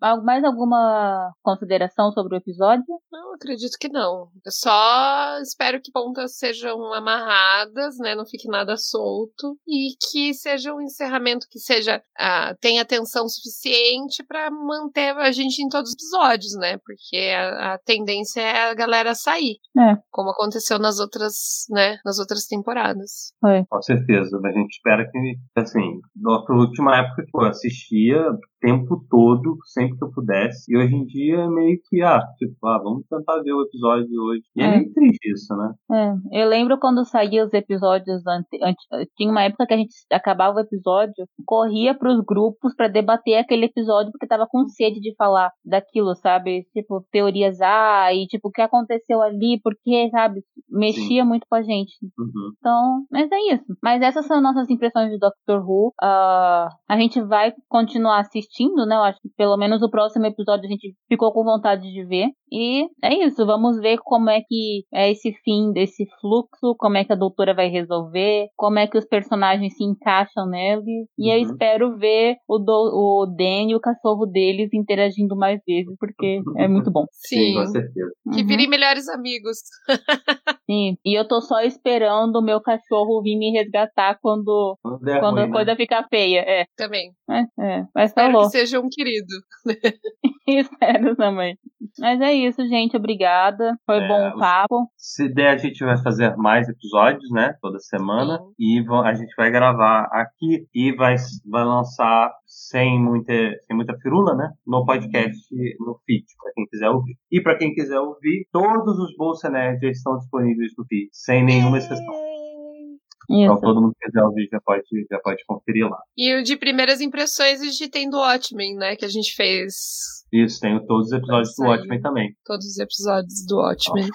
Al- mais alguma consideração sobre o episódio? Não, acredito que não. Eu só espero que pontas sejam amarradas, né? Não fique nada solto. E que seja um encerramento que seja. ah, tenha atenção suficiente pra manter a gente em todos os episódios, né? Porque a, a tendência é a galera sair. É. Como aconteceu nas outras, né? Nas outras temporadas. Foi. Com certeza. A gente espera que, assim, na última época que eu assistia o tempo todo, sempre que eu pudesse. E hoje em dia é meio que, ah, tipo, ah, vamos tentar ver o episódio de hoje. E é, É. meio triste isso, né? É, eu lembro quando saía os episódios ante, ante- tinha uma época que a gente acabava o episódio, corria pros grupos pra debater aquele episódio porque tava com sede de falar daquilo, sabe? Tipo, teorias ah, e tipo o que aconteceu ali, porque, sabe, mexia muito com a gente. Uhum. Então, mas é isso. Mas essas são nossas impressões de Doctor Who. Ah, a gente vai continuar assistindo, né? Eu acho que pelo menos o próximo episódio a gente ficou com vontade de ver. E é isso. Vamos ver como é que é esse fim desse fluxo, como é que a doutora vai resolver, como é que os personagens se encaixam nele. E eu Uhum. espero ver o, do, o Dan e o cachorro deles interagindo mais vezes, porque é muito bom. (laughs) Sim. com certeza. Que Uhum. virem melhores amigos. (laughs) Sim. E eu tô só esperando o meu cachorro vir me resgatar quando Quando quando ruim, a né? coisa fica feia, é. Também. É, é. Mas Espero falou. que seja um querido. (laughs) (laughs) Espero também. Mas é isso, gente. Obrigada. Foi É, bom o papo. Se der, a gente vai fazer mais episódios, né? Toda semana. Sim. E a gente vai gravar aqui e vai, vai lançar sem muita, sem muita firula, né? No podcast, no feed, pra quem quiser ouvir. E pra quem quiser ouvir, todos os Bolsa Nerd já estão disponíveis no feed, sem nenhuma exceção. Então Isso. todo mundo que quiser ouvir já pode, já pode conferir lá. E o de primeiras impressões a gente tem do Watchmen, né? Que a gente fez Isso, tenho todos os episódios do. Watchmen também. todos os episódios do Watchmen.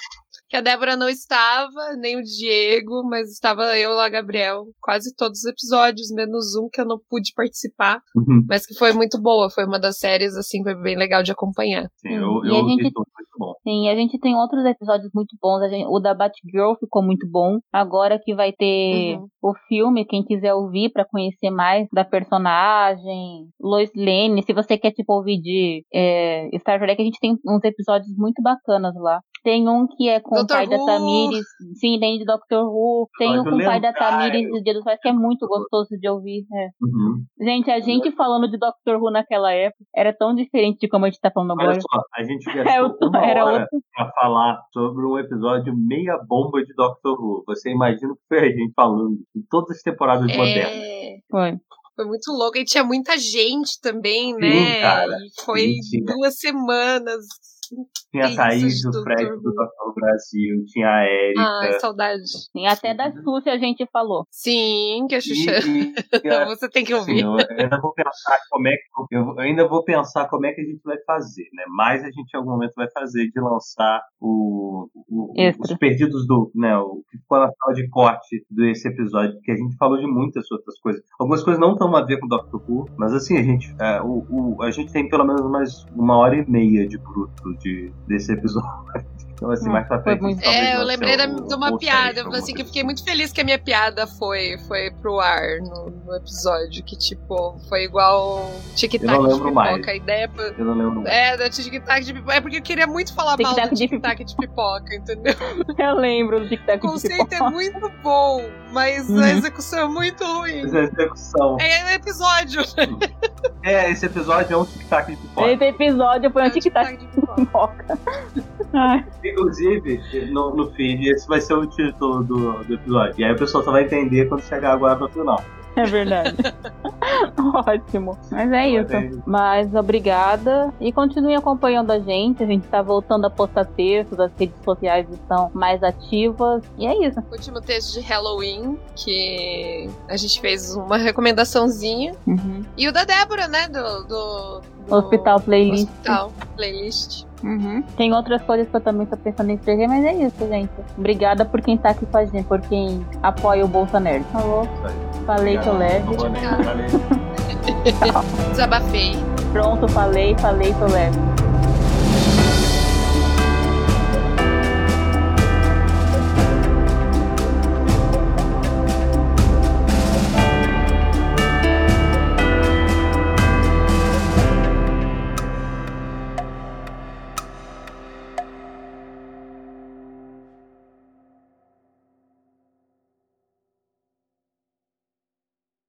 Que a Débora não estava, nem o Diego, mas estava eu lá, Gabriel. Quase todos os episódios, menos um que eu não pude participar. Uhum. Mas que foi muito boa. Foi uma das séries, assim, foi bem legal de acompanhar. Sim, eu, E eu a ouvi gente- tudo muito bom. Sim, a gente tem outros episódios muito bons. A gente- o da Batgirl ficou muito bom. Agora que vai ter Uhum. o filme, quem quiser ouvir pra conhecer mais da personagem, Lois Lane, se você quer tipo ouvir de é, Star Trek, a gente tem uns episódios muito bacanas lá. Tem um que é com o Dr. pai da Who. Tamires, sim, tem de Doctor Who. Tem um com o pai da. Tamires do Dia dos Pais que é muito gostoso de ouvir. é. Uhum. Gente, a gente falando de Doctor Who naquela época era tão diferente de como a gente tá falando Olha agora. só, a gente (laughs) É, gastou outro- uma (laughs) era hora outro. pra falar sobre um episódio meia bomba de Doctor Who. Você imagina o que foi a gente falando de todas as temporadas modernas. É, Foi. foi muito louco. E tinha muita gente também, Sim, né? cara. E foi Sim, sim. duas semanas. Tinha a Isso, Thaís do Fred do. Doctor Brasil, tinha a Erika. Ai, saudade. Sim, até da Xuxa a gente falou. Sim, que a Xuxa. e- e a- Você tem que ouvir. eu ainda vou pensar como é que eu ainda vou pensar como é que a gente vai fazer, né? Mas a gente em algum momento vai fazer de lançar o, o- os perdidos do, né? O na sala de corte desse episódio, porque a gente falou de muitas outras coisas. Algumas coisas não estão a ver com Doctor Who, mas assim a gente, é, o, o- a gente tem pelo menos mais uma hora e meia de bruto de desse episódio. Então, assim, mais pra frente. muito- É, eu lembrei da, o- de uma o piada, Sérgio, assim, que eu fiquei muito feliz que a minha piada foi, foi pro ar no, no episódio, que tipo, foi igual tic-tac Eu de pipoca. mais. A ideia Eu não lembro. é, da tic-tac de pipoca. É porque eu queria muito falar mal do de tic-tac de pipoca, entendeu? (laughs) Eu lembro do tic-tac O de conceito pipoca. é muito bom, mas Uhum. a execução é muito ruim. Essa execução. É o episódio. (laughs) É, esse episódio é um tic-tac de pipoca. Esse episódio foi um É o tic-tac de pipoca. (laughs) Inclusive, no, no feed, esse vai ser o título do, do episódio. E aí o pessoal só vai entender quando chegar agora no final. (laughs) é verdade. (laughs) Ótimo. Mas é é isso. Mas obrigada. E continue acompanhando a gente. A gente tá voltando a postar textos, as redes sociais estão mais ativas. E é isso. Último texto de Halloween, que a gente fez uma recomendaçãozinha. Uhum. E o da Débora, né? Do, do, do Hospital Playlist. Hospital Playlist. Uhum. Tem outras coisas que eu também tô pensando em escrever, mas é isso, gente. Obrigada por quem tá aqui com a gente, por quem apoia o Bolsa Nerd. Falou. Falei que eu Obrigado. noite. Valeu. Desabafei. Pronto, falei, falei que eu leve.